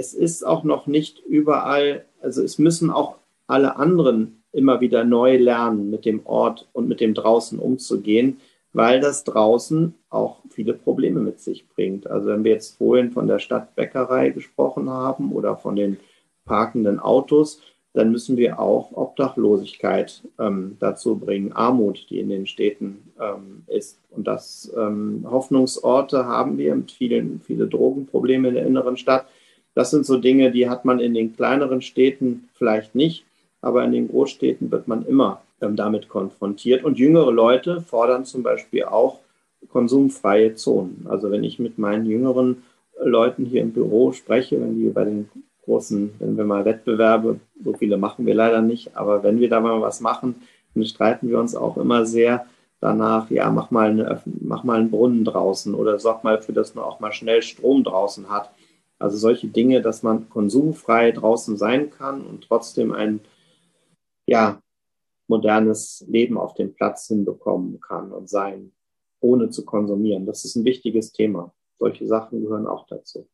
Es ist auch noch nicht überall, also es müssen auch alle anderen immer wieder neu lernen, mit dem Ort und mit dem draußen umzugehen, weil das draußen auch viele Probleme mit sich bringt. Also wenn wir jetzt vorhin von der Stadtbäckerei gesprochen haben oder von den parkenden Autos, dann müssen wir auch Obdachlosigkeit ähm, dazu bringen, Armut, die in den Städten ähm, ist. Und das ähm, Hoffnungsorte haben wir mit vielen, viele Drogenprobleme in der inneren Stadt. Das sind so Dinge, die hat man in den kleineren Städten vielleicht nicht, aber in den Großstädten wird man immer ähm, damit konfrontiert. Und jüngere Leute fordern zum Beispiel auch konsumfreie Zonen. Also wenn ich mit meinen jüngeren Leuten hier im Büro spreche, wenn die bei den großen, wenn wir mal Wettbewerbe, so viele machen wir leider nicht, aber wenn wir da mal was machen, dann streiten wir uns auch immer sehr danach, ja, mach mal, eine, mach mal einen Brunnen draußen oder sorg mal für, dass man auch mal schnell Strom draußen hat. Also solche Dinge, dass man konsumfrei draußen sein kann und trotzdem ein, ja, modernes Leben auf dem Platz hinbekommen kann und sein, ohne zu konsumieren. Das ist ein wichtiges Thema. Solche Sachen gehören auch dazu.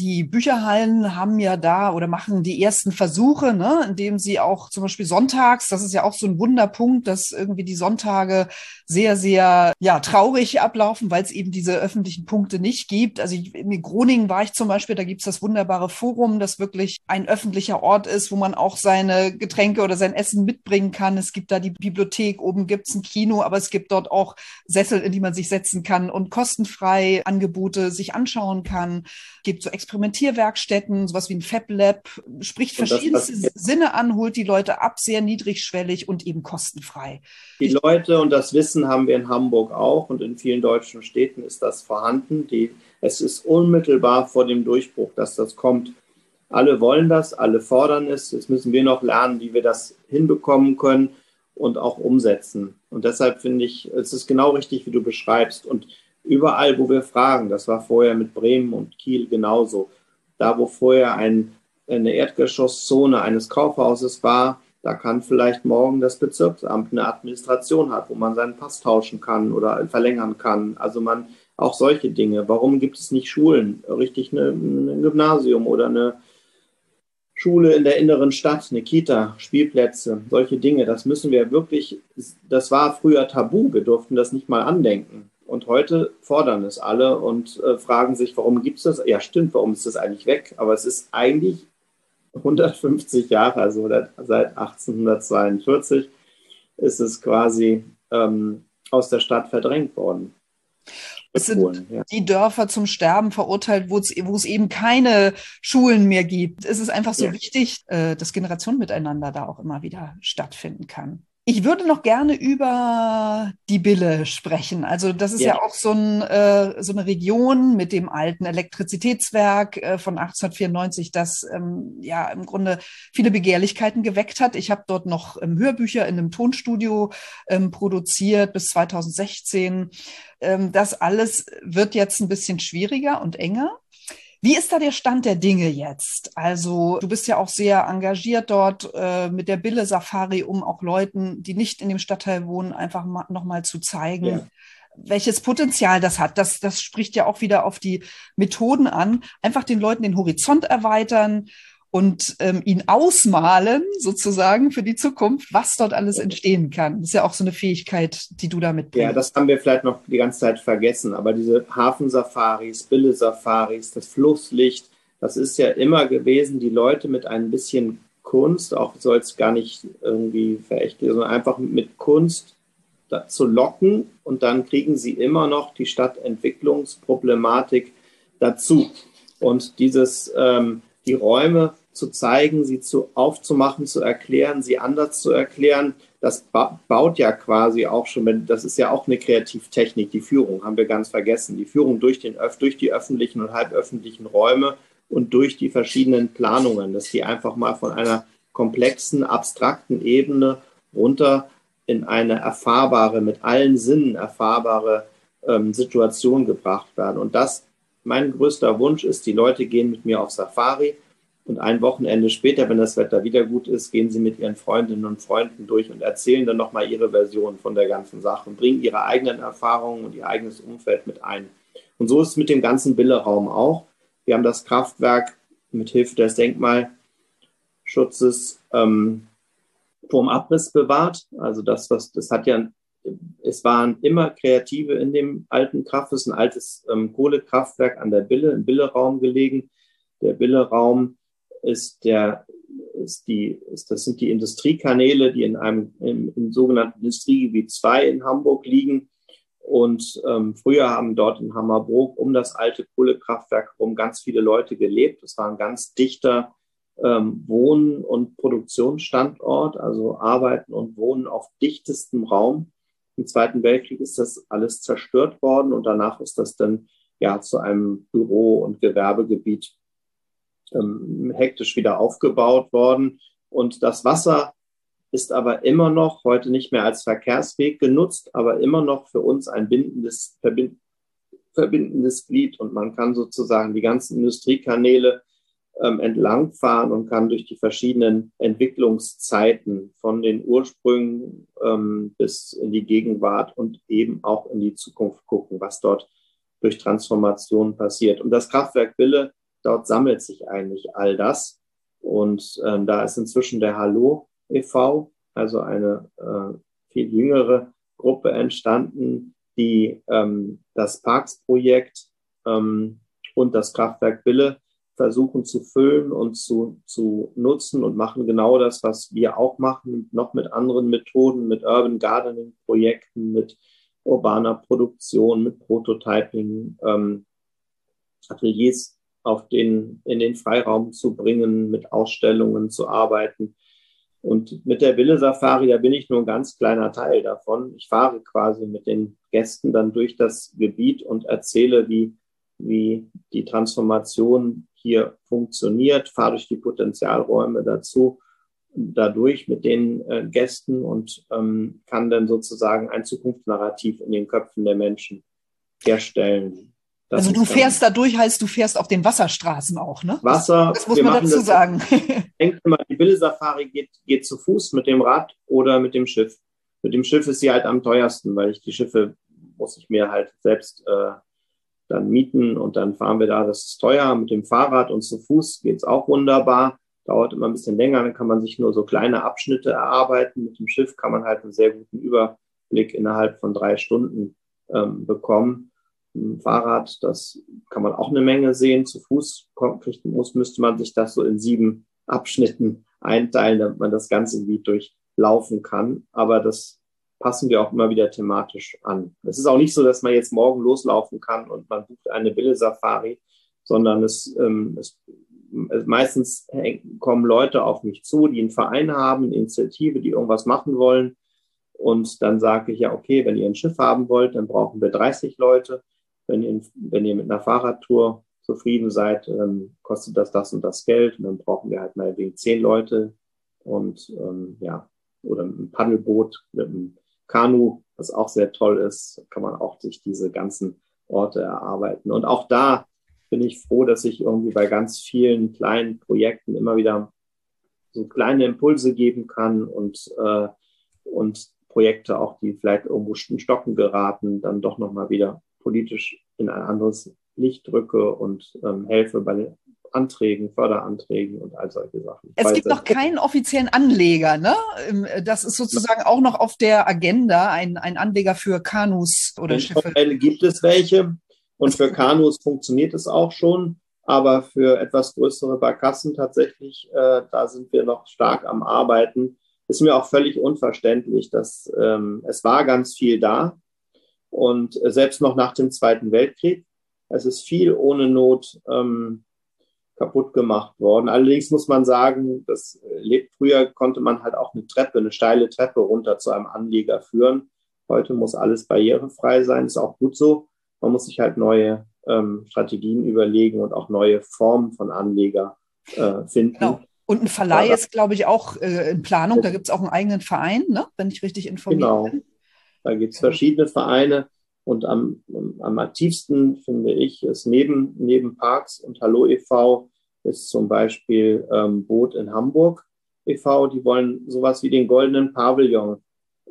Die Bücherhallen haben ja da oder machen die ersten Versuche, ne, indem sie auch zum Beispiel sonntags, das ist ja auch so ein Wunderpunkt, dass irgendwie die Sonntage sehr, sehr ja, traurig ablaufen, weil es eben diese öffentlichen Punkte nicht gibt. Also ich, in Groningen war ich zum Beispiel, da gibt's das wunderbare Forum, das wirklich ein öffentlicher Ort ist, wo man auch seine Getränke oder sein Essen mitbringen kann. Es gibt da die Bibliothek, oben gibt's ein Kino, aber es gibt dort auch Sessel, in die man sich setzen kann und kostenfrei Angebote sich anschauen kann. Es gibt so Experimentierwerkstätten, sowas wie ein Fab Lab, spricht verschiedenste das, Sinne an, holt die Leute ab, sehr niedrigschwellig und eben kostenfrei. Die Leute und das Wissen haben wir in Hamburg auch und in vielen deutschen Städten ist das vorhanden. Die, es ist unmittelbar vor dem Durchbruch, dass das kommt. Alle wollen das, alle fordern es. Jetzt müssen wir noch lernen, wie wir das hinbekommen können und auch umsetzen. Und deshalb finde ich, es ist genau richtig, wie du beschreibst. Und überall, wo wir fragen, das war vorher mit Bremen und Kiel genauso, da wo vorher ein, eine Erdgeschosszone eines Kaufhauses war, da kann vielleicht morgen das Bezirksamt eine Administration hat, wo man seinen Pass tauschen kann oder verlängern kann. Also man auch solche Dinge. Warum gibt es nicht Schulen, richtig eine, ein Gymnasium oder eine Schule in der inneren Stadt, eine Kita, Spielplätze, solche Dinge. Das müssen wir wirklich, das war früher tabu. Wir durften das nicht mal andenken. Und heute fordern es alle und äh, fragen sich, warum gibt es das? Ja, stimmt, warum ist das eigentlich weg? Aber es ist eigentlich 150 Jahre, also seit 1842, ist es quasi ähm, aus der Stadt verdrängt worden. Es sind die Dörfer zum Sterben verurteilt, wo es, wo es eben keine Schulen mehr gibt. Es ist einfach so ja. wichtig, äh, dass Generationen miteinander da auch immer wieder stattfinden kann. Ich würde noch gerne über die Bille sprechen. Also das ist ja, ja auch so, ein, äh, so, eine Region mit dem alten Elektrizitätswerk äh, von 1894, das ähm, ja im Grunde viele Begehrlichkeiten geweckt hat. Ich habe dort noch ähm, Hörbücher in einem Tonstudio ähm, produziert bis 2016. Ähm, das alles wird jetzt ein bisschen schwieriger und enger. Wie ist da der Stand der Dinge jetzt? Also du bist ja auch sehr engagiert dort äh, mit der Bille Safari, um auch Leuten, die nicht in dem Stadtteil wohnen, einfach mal, nochmal zu zeigen, ja. welches Potenzial das hat. Das, das spricht ja auch wieder auf die Methoden an. Einfach den Leuten den Horizont erweitern und ähm, ihn ausmalen, sozusagen für die Zukunft, was dort alles entstehen kann. Das ist ja auch so eine Fähigkeit, die du damit bringst. Ja, das haben wir vielleicht noch die ganze Zeit vergessen, aber diese Hafensafaris, Bille-Safaris, das Flusslicht, das ist ja immer gewesen, die Leute mit ein bisschen Kunst, auch soll es gar nicht irgendwie verächten, sondern einfach mit Kunst zu locken und dann kriegen sie immer noch die Stadtentwicklungsproblematik dazu. Und dieses, ähm, die Räume zu zeigen, sie zu, aufzumachen, zu erklären, sie anders zu erklären. Das ba baut ja quasi auch schon, das ist ja auch eine Kreativtechnik, die Führung, haben wir ganz vergessen. Die Führung durch, den, durch die öffentlichen und halböffentlichen Räume und durch die verschiedenen Planungen, dass die einfach mal von einer komplexen, abstrakten Ebene runter in eine erfahrbare, mit allen Sinnen erfahrbare ähm, Situation gebracht werden. Und das, mein größter Wunsch ist, die Leute gehen mit mir auf Safari, und ein Wochenende später, wenn das Wetter wieder gut ist, gehen sie mit ihren Freundinnen und Freunden durch und erzählen dann nochmal ihre Version von der ganzen Sache und bringen ihre eigenen Erfahrungen und ihr eigenes Umfeld mit ein. Und so ist es mit dem ganzen Billeraum auch. Wir haben das Kraftwerk mit Hilfe des Denkmalschutzes ähm, vom Abriss bewahrt. Also das, was, das hat ja, es waren immer Kreative in dem alten Kraft, es ist ein altes ähm, Kohlekraftwerk an der Bille, im Billeraum gelegen. Der Billeraum ist der ist die, ist, das sind die Industriekanäle, die in einem im, im sogenannten Industriegebiet 2 in Hamburg liegen. Und ähm, früher haben dort in Hammerbrook um das alte Kohlekraftwerk herum ganz viele Leute gelebt. Es war ein ganz dichter ähm, Wohn- und Produktionsstandort, also Arbeiten und Wohnen auf dichtestem Raum. Im Zweiten Weltkrieg ist das alles zerstört worden und danach ist das dann ja zu einem Büro- und Gewerbegebiet ähm, hektisch wieder aufgebaut worden. Und das Wasser ist aber immer noch heute nicht mehr als Verkehrsweg genutzt, aber immer noch für uns ein bindendes, verbind, verbindendes Glied. Und man kann sozusagen die ganzen Industriekanäle ähm, entlangfahren und kann durch die verschiedenen Entwicklungszeiten von den Ursprüngen ähm, bis in die Gegenwart und eben auch in die Zukunft gucken, was dort durch Transformation passiert. Und das Kraftwerk Wille Dort sammelt sich eigentlich all das. Und ähm, da ist inzwischen der Hallo e.V., also eine äh, viel jüngere Gruppe entstanden, die ähm, das Parks-Projekt ähm, und das Kraftwerk Bille versuchen zu füllen und zu, zu nutzen und machen genau das, was wir auch machen, noch mit anderen Methoden, mit Urban Gardening Projekten, mit urbaner Produktion, mit Prototyping, ähm, Ateliers auf den, in den Freiraum zu bringen, mit Ausstellungen zu arbeiten. Und mit der Wille Safari, da bin ich nur ein ganz kleiner Teil davon. Ich fahre quasi mit den Gästen dann durch das Gebiet und erzähle, wie, wie die Transformation hier funktioniert, fahre durch die Potenzialräume dazu, dadurch mit den äh, Gästen und ähm, kann dann sozusagen ein Zukunftsnarrativ in den Köpfen der Menschen herstellen. Das also du fährst da durch, heißt du fährst auf den Wasserstraßen auch, ne? Wasser. Das muss man dazu das, sagen. Denkt immer, die Bille-Safari geht, geht zu Fuß mit dem Rad oder mit dem Schiff. Mit dem Schiff ist sie halt am teuersten, weil ich die Schiffe muss ich mir halt selbst äh, dann mieten und dann fahren wir da. Das ist teuer. Mit dem Fahrrad und zu Fuß geht's auch wunderbar. Dauert immer ein bisschen länger, dann kann man sich nur so kleine Abschnitte erarbeiten. Mit dem Schiff kann man halt einen sehr guten Überblick innerhalb von drei Stunden ähm, bekommen. Fahrrad, das kann man auch eine Menge sehen. Zu Fuß kriegt, muss, müsste man sich das so in sieben Abschnitten einteilen, damit man das ganze Gebiet durchlaufen kann. Aber das passen wir auch immer wieder thematisch an. Es ist auch nicht so, dass man jetzt morgen loslaufen kann und man bucht eine Bille-Safari, sondern es, ähm, es, meistens kommen Leute auf mich zu, die einen Verein haben, eine Initiative, die irgendwas machen wollen. Und dann sage ich ja, okay, wenn ihr ein Schiff haben wollt, dann brauchen wir 30 Leute wenn ihr, wenn ihr mit einer Fahrradtour zufrieden seid, ähm, kostet das das und das Geld. Und dann brauchen wir halt mal wegen zehn Leute und ähm, ja, oder ein Paddelboot mit einem Kanu, was auch sehr toll ist, kann man auch sich diese ganzen Orte erarbeiten. Und auch da bin ich froh, dass ich irgendwie bei ganz vielen kleinen Projekten immer wieder so kleine Impulse geben kann und, äh, und Projekte auch, die vielleicht irgendwo in Stocken geraten, dann doch nochmal wieder politisch in ein anderes Licht drücke und ähm, helfe bei den Anträgen, Förderanträgen und all solche Sachen. Es gibt noch keinen offiziellen Anleger, ne? Ähm, das ist sozusagen auch noch auf der Agenda, ein, ein Anleger für Kanus oder in Schiffe. gibt es welche und für Kanus funktioniert es auch schon, aber für etwas größere Barkassen tatsächlich, äh, da sind wir noch stark am Arbeiten. Ist mir auch völlig unverständlich, dass ähm, es war ganz viel da, und äh, selbst noch nach dem Zweiten Weltkrieg. Es ist viel ohne Not ähm, kaputt gemacht worden. Allerdings muss man sagen, das äh, lebt früher konnte man halt auch eine Treppe, eine steile Treppe runter zu einem Anleger führen. Heute muss alles barrierefrei sein, ist auch gut so. Man muss sich halt neue ähm, Strategien überlegen und auch neue Formen von Anleger äh, finden. Genau. Und ein Verleih ja, ist, glaube ich, auch äh, in Planung. Da gibt es auch einen eigenen Verein, ne? wenn ich richtig informiert genau. bin. Da gibt es verschiedene Vereine und am, am aktivsten finde ich ist neben, neben Parks und Hallo e.V. ist zum Beispiel ähm, Boot in Hamburg e.V. Die wollen sowas wie den goldenen Pavillon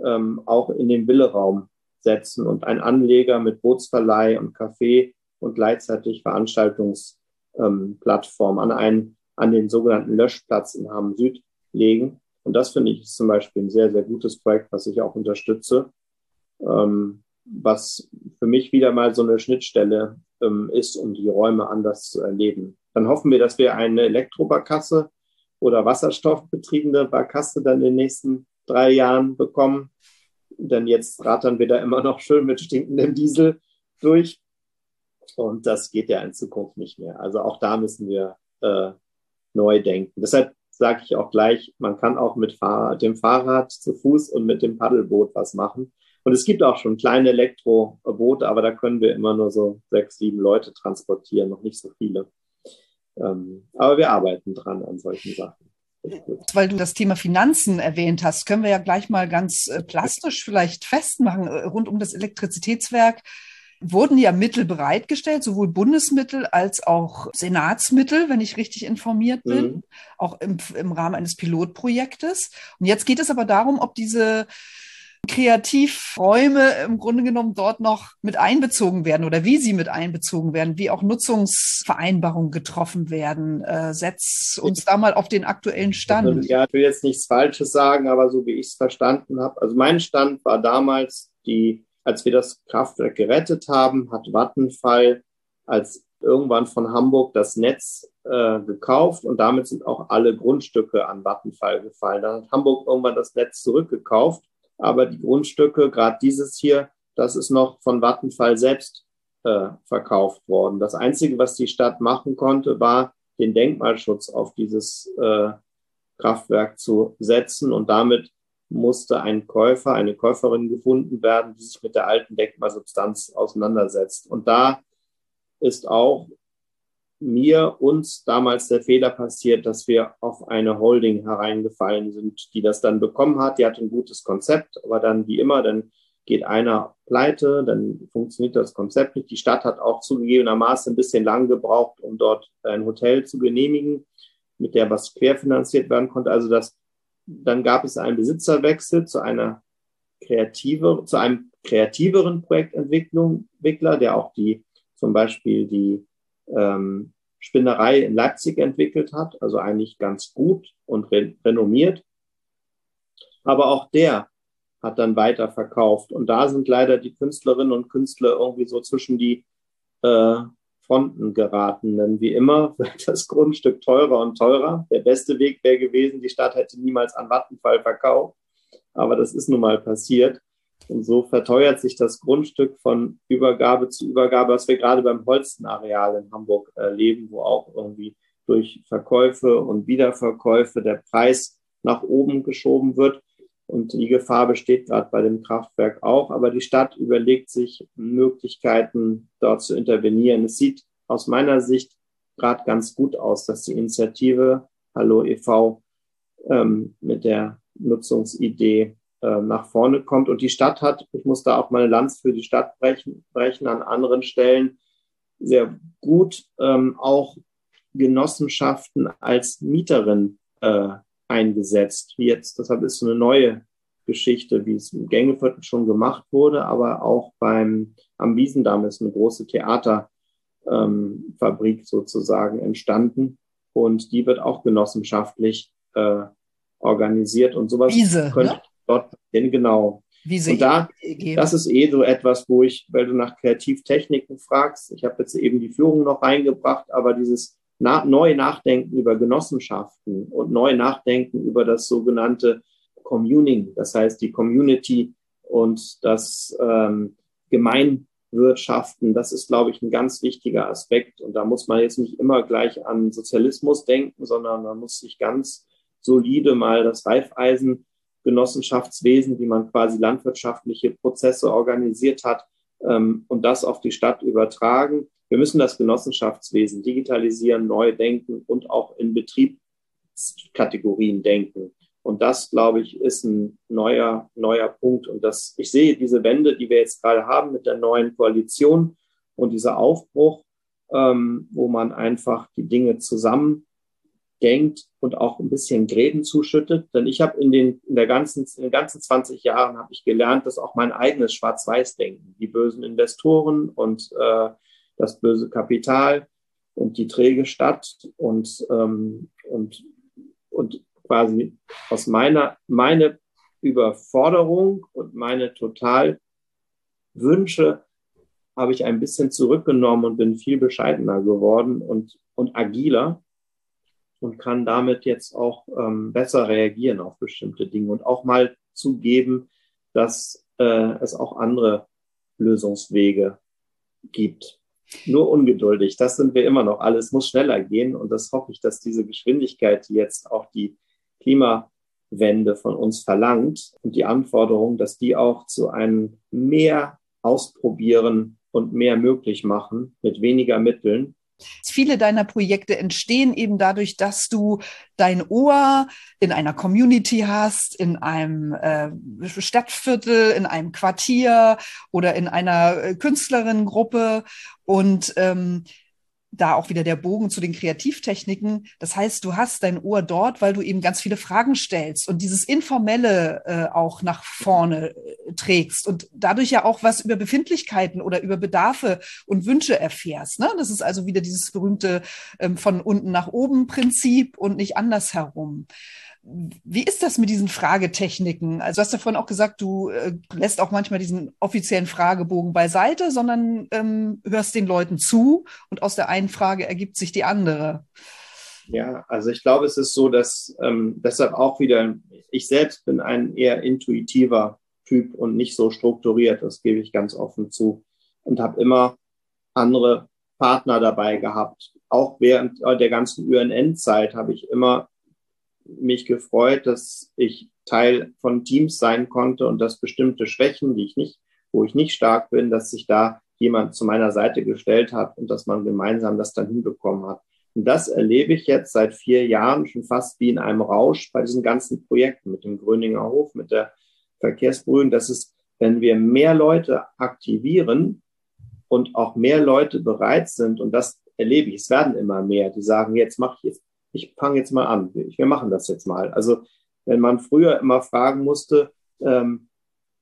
ähm, auch in den Willeraum setzen und ein Anleger mit Bootsverleih und Café und gleichzeitig Veranstaltungsplattform ähm, an einen, an den sogenannten Löschplatz in Hamm Süd legen. Und das finde ich zum Beispiel ein sehr, sehr gutes Projekt, was ich auch unterstütze ähm, was für mich wieder mal so eine Schnittstelle ähm, ist, um die Räume anders zu erleben. Dann hoffen wir, dass wir eine Elektrobarkasse oder wasserstoffbetriebene Barkasse dann in den nächsten drei Jahren bekommen. Denn jetzt rattern wir da immer noch schön mit stinkendem Diesel durch. Und das geht ja in Zukunft nicht mehr. Also auch da müssen wir äh, neu denken. Deshalb sage ich auch gleich, man kann auch mit Fahrrad, dem Fahrrad zu Fuß und mit dem Paddelboot was machen. Und es gibt auch schon kleine Elektroboote, aber da können wir immer nur so sechs, sieben Leute transportieren, noch nicht so viele. Ähm, aber wir arbeiten dran an solchen Sachen. Weil du das Thema Finanzen erwähnt hast, können wir ja gleich mal ganz äh, plastisch vielleicht festmachen. Äh, rund um das Elektrizitätswerk wurden ja Mittel bereitgestellt, sowohl Bundesmittel als auch Senatsmittel, wenn ich richtig informiert bin, mhm. auch im, im Rahmen eines Pilotprojektes. Und jetzt geht es aber darum, ob diese Kreativräume im Grunde genommen dort noch mit einbezogen werden oder wie sie mit einbezogen werden, wie auch Nutzungsvereinbarungen getroffen werden. Äh, setz uns da mal auf den aktuellen Stand. Ja, ich will jetzt nichts Falsches sagen, aber so wie ich es verstanden habe. Also mein Stand war damals, die, als wir das Kraftwerk gerettet haben, hat Vattenfall als irgendwann von Hamburg das Netz äh, gekauft und damit sind auch alle Grundstücke an Vattenfall gefallen. Dann hat Hamburg irgendwann das Netz zurückgekauft aber die Grundstücke, gerade dieses hier, das ist noch von Vattenfall selbst äh, verkauft worden. Das Einzige, was die Stadt machen konnte, war den Denkmalschutz auf dieses äh, Kraftwerk zu setzen und damit musste ein Käufer, eine Käuferin gefunden werden, die sich mit der alten Denkmalsubstanz auseinandersetzt. Und da ist auch mir, uns damals der Fehler passiert, dass wir auf eine Holding hereingefallen sind, die das dann bekommen hat. Die hat ein gutes Konzept, aber dann wie immer, dann geht einer pleite, dann funktioniert das Konzept nicht. Die Stadt hat auch zugegebenermaßen ein bisschen lang gebraucht, um dort ein Hotel zu genehmigen, mit der was querfinanziert werden konnte. Also das, dann gab es einen Besitzerwechsel zu einer kreative, zu einem kreativeren Projektentwickler, der auch die, zum Beispiel die ähm, Spinnerei in Leipzig entwickelt hat, also eigentlich ganz gut und re renommiert. Aber auch der hat dann weiter verkauft. Und da sind leider die Künstlerinnen und Künstler irgendwie so zwischen die äh, Fronten geraten. Denn wie immer wird das Grundstück teurer und teurer. Der beste Weg wäre gewesen, die Stadt hätte niemals an Vattenfall verkauft. Aber das ist nun mal passiert. Und so verteuert sich das Grundstück von Übergabe zu Übergabe, was wir gerade beim Holstenareal in Hamburg erleben, wo auch irgendwie durch Verkäufe und Wiederverkäufe der Preis nach oben geschoben wird. Und die Gefahr besteht gerade bei dem Kraftwerk auch. Aber die Stadt überlegt sich Möglichkeiten, dort zu intervenieren. Es sieht aus meiner Sicht gerade ganz gut aus, dass die Initiative Hallo e.V. Ähm, mit der Nutzungsidee äh, nach vorne kommt. Und die Stadt hat, ich muss da auch meine Lanz für die Stadt brechen, brechen an anderen Stellen, sehr gut ähm, auch Genossenschaften als Mieterin äh, eingesetzt. Wie jetzt, deshalb ist so eine neue Geschichte, wie es im Gängeviertel schon gemacht wurde, aber auch beim am Wiesendamm ist eine große Theaterfabrik ähm, sozusagen entstanden und die wird auch genossenschaftlich äh, organisiert und sowas Wiese, könnte, ne? Dort hin, genau. Wie und da, das ist eh so etwas, wo ich, weil du nach Kreativtechniken fragst, ich habe jetzt eben die Führung noch reingebracht, aber dieses na, neu Nachdenken über Genossenschaften und neu Nachdenken über das sogenannte Communing, das heißt die Community und das ähm, Gemeinwirtschaften, das ist, glaube ich, ein ganz wichtiger Aspekt. Und da muss man jetzt nicht immer gleich an Sozialismus denken, sondern man muss sich ganz solide mal das Reifeisen Genossenschaftswesen, wie man quasi landwirtschaftliche Prozesse organisiert hat ähm, und das auf die Stadt übertragen. Wir müssen das Genossenschaftswesen digitalisieren, neu denken und auch in Betriebskategorien denken. Und das, glaube ich, ist ein neuer, neuer Punkt. Und das, ich sehe diese Wende, die wir jetzt gerade haben mit der neuen Koalition und dieser Aufbruch, ähm, wo man einfach die Dinge zusammen denkt und auch ein bisschen Gräben zuschüttet. Denn ich habe in den, in der ganzen, in den ganzen 20 Jahren habe ich gelernt, dass auch mein eigenes Schwarz-Weiß-Denken, die bösen Investoren und äh, das böse Kapital und die träge Stadt und, ähm, und, und quasi aus meiner, meine Überforderung und meine total Wünsche habe ich ein bisschen zurückgenommen und bin viel bescheidener geworden und, und agiler und kann damit jetzt auch ähm, besser reagieren auf bestimmte Dinge und auch mal zugeben, dass äh, es auch andere Lösungswege gibt. Nur ungeduldig, das sind wir immer noch. Alles muss schneller gehen und das hoffe ich, dass diese Geschwindigkeit, jetzt auch die Klimawende von uns verlangt und die Anforderung, dass die auch zu einem mehr ausprobieren und mehr möglich machen mit weniger Mitteln, Viele deiner Projekte entstehen eben dadurch, dass du dein Ohr in einer Community hast, in einem äh, Stadtviertel, in einem Quartier oder in einer äh, Künstlerinnengruppe. Und ähm, da auch wieder der Bogen zu den Kreativtechniken. Das heißt, du hast dein Ohr dort, weil du eben ganz viele Fragen stellst und dieses Informelle äh, auch nach vorne äh, trägst und dadurch ja auch was über Befindlichkeiten oder über Bedarfe und Wünsche erfährst. Ne? Das ist also wieder dieses berühmte ähm, von unten nach oben Prinzip und nicht andersherum. Wie ist das mit diesen Fragetechniken? Also du hast ja vorhin auch gesagt, du äh, lässt auch manchmal diesen offiziellen Fragebogen beiseite, sondern ähm, hörst den Leuten zu und aus der einen Frage ergibt sich die andere. Ja, also ich glaube, es ist so, dass ähm, deshalb auch wieder, ich selbst bin ein eher intuitiver Typ und nicht so strukturiert, das gebe ich ganz offen zu und habe immer andere Partner dabei gehabt. Auch während der ganzen UNN-Zeit habe ich immer mich gefreut, dass ich Teil von Teams sein konnte und dass bestimmte Schwächen, die ich nicht, wo ich nicht stark bin, dass sich da jemand zu meiner Seite gestellt hat und dass man gemeinsam das dann hinbekommen hat. Und das erlebe ich jetzt seit vier Jahren schon fast wie in einem Rausch bei diesen ganzen Projekten mit dem Gröninger Hof, mit der Verkehrsberuhigung. Das ist, wenn wir mehr Leute aktivieren und auch mehr Leute bereit sind, und das erlebe ich, es werden immer mehr, die sagen, jetzt mach ich jetzt ich fange jetzt mal an, wir machen das jetzt mal. Also wenn man früher immer fragen musste, ähm,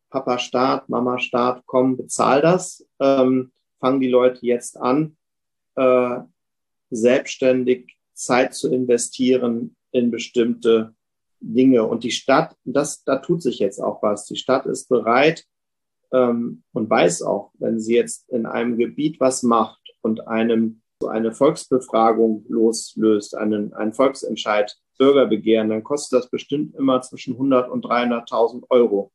Papa Staat, Mama Staat, komm, bezahl das, ähm, fangen die Leute jetzt an, äh, selbstständig Zeit zu investieren in bestimmte Dinge. Und die Stadt, das, da tut sich jetzt auch was. Die Stadt ist bereit ähm, und weiß auch, wenn sie jetzt in einem Gebiet was macht und einem eine Volksbefragung loslöst, einen, einen Volksentscheid, Bürgerbegehren, dann kostet das bestimmt immer zwischen 100 und 300.000 Euro.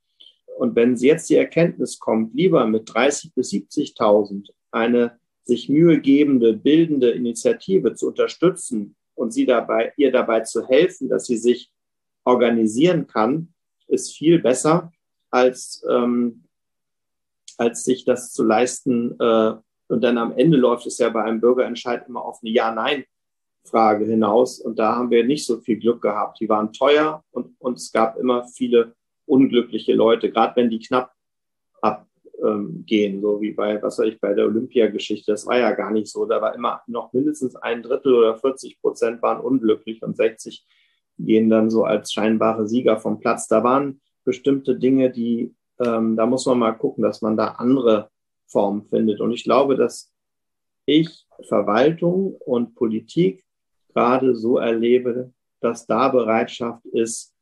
Und wenn jetzt die Erkenntnis kommt, lieber mit 30 bis 70.000 eine sich mühegebende, bildende Initiative zu unterstützen und sie dabei, ihr dabei zu helfen, dass sie sich organisieren kann, ist viel besser, als, ähm, als sich das zu leisten, äh, und dann am Ende läuft es ja bei einem Bürgerentscheid immer auf eine Ja-Nein-Frage hinaus. Und da haben wir nicht so viel Glück gehabt. Die waren teuer und, und es gab immer viele unglückliche Leute, gerade wenn die knapp abgehen, so wie bei, was weiß ich, bei der Olympiageschichte. Das war ja gar nicht so. Da war immer noch mindestens ein Drittel oder 40 Prozent waren unglücklich und 60 gehen dann so als scheinbare Sieger vom Platz. Da waren bestimmte Dinge, die, ähm, da muss man mal gucken, dass man da andere Form findet. Und ich glaube, dass ich Verwaltung und Politik gerade so erlebe, dass da Bereitschaft ist,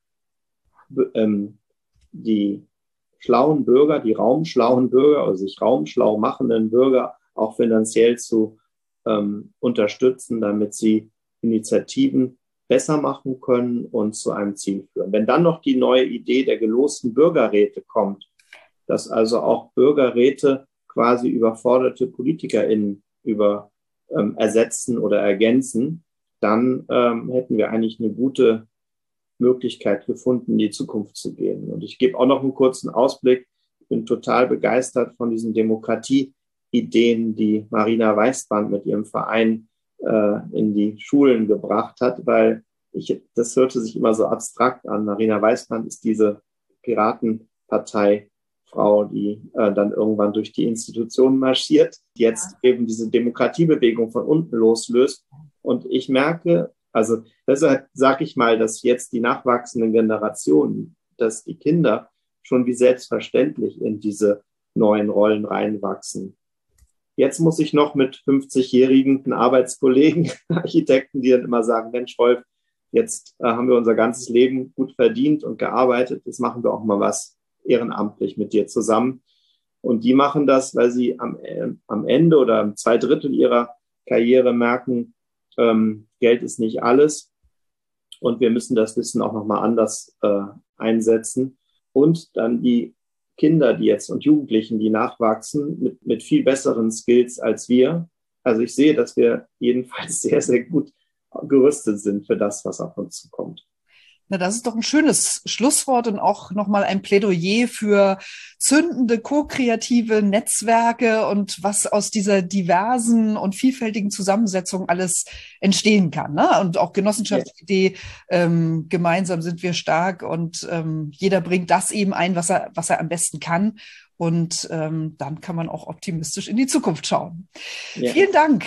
ähm, die schlauen Bürger, die raumschlauen Bürger, also sich raumschlau machenden Bürger auch finanziell zu ähm, unterstützen, damit sie Initiativen besser machen können und zu einem Ziel führen. Wenn dann noch die neue Idee der gelosten Bürgerräte kommt, dass also auch Bürgerräte quasi überforderte PolitikerInnen über ähm, ersetzen oder ergänzen, dann ähm, hätten wir eigentlich eine gute Möglichkeit gefunden, in die Zukunft zu gehen. Und ich gebe auch noch einen kurzen Ausblick. Ich bin total begeistert von diesen Demokratie-Ideen, die Marina Weißband mit ihrem Verein äh, in die Schulen gebracht hat, weil ich, das hörte sich immer so abstrakt an. Marina Weißband ist diese Piratenpartei Frau, die äh, dann irgendwann durch die Institutionen marschiert, jetzt eben diese Demokratiebewegung von unten loslöst. Und ich merke, also deshalb sage ich mal, dass jetzt die nachwachsenden Generationen, dass die Kinder schon wie selbstverständlich in diese neuen Rollen reinwachsen. Jetzt muss ich noch mit 50-jährigen Arbeitskollegen, Architekten, die dann immer sagen, Mensch, Wolf, jetzt äh, haben wir unser ganzes Leben gut verdient und gearbeitet, jetzt machen wir auch mal was ehrenamtlich mit dir zusammen. Und die machen das, weil sie am, äh, am Ende oder zwei Drittel ihrer Karriere merken, ähm, Geld ist nicht alles und wir müssen das Wissen auch nochmal anders äh, einsetzen. Und dann die Kinder, die jetzt und Jugendlichen, die nachwachsen, mit, mit viel besseren Skills als wir. Also ich sehe, dass wir jedenfalls sehr, sehr gut gerüstet sind für das, was auf uns zukommt. Na, das ist doch ein schönes Schlusswort und auch nochmal ein Plädoyer für zündende, ko-kreative Netzwerke und was aus dieser diversen und vielfältigen Zusammensetzung alles entstehen kann. Ne? Und auch Genossenschaftsidee, ja. ähm, gemeinsam sind wir stark und ähm, jeder bringt das eben ein, was er, was er am besten kann. Und ähm, dann kann man auch optimistisch in die Zukunft schauen. Ja. Vielen Dank,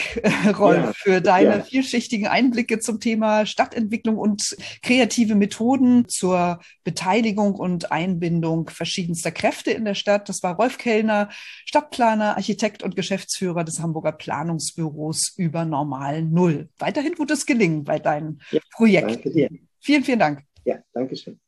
Rolf, ja. für deine ja. vielschichtigen Einblicke zum Thema Stadtentwicklung und kreative Methoden zur Beteiligung und Einbindung verschiedenster Kräfte in der Stadt. Das war Rolf Kellner, Stadtplaner, Architekt und Geschäftsführer des Hamburger Planungsbüros über Normal Null. Weiterhin gutes Gelingen bei deinen Projekten. Vielen, vielen Dank. Ja, danke schön.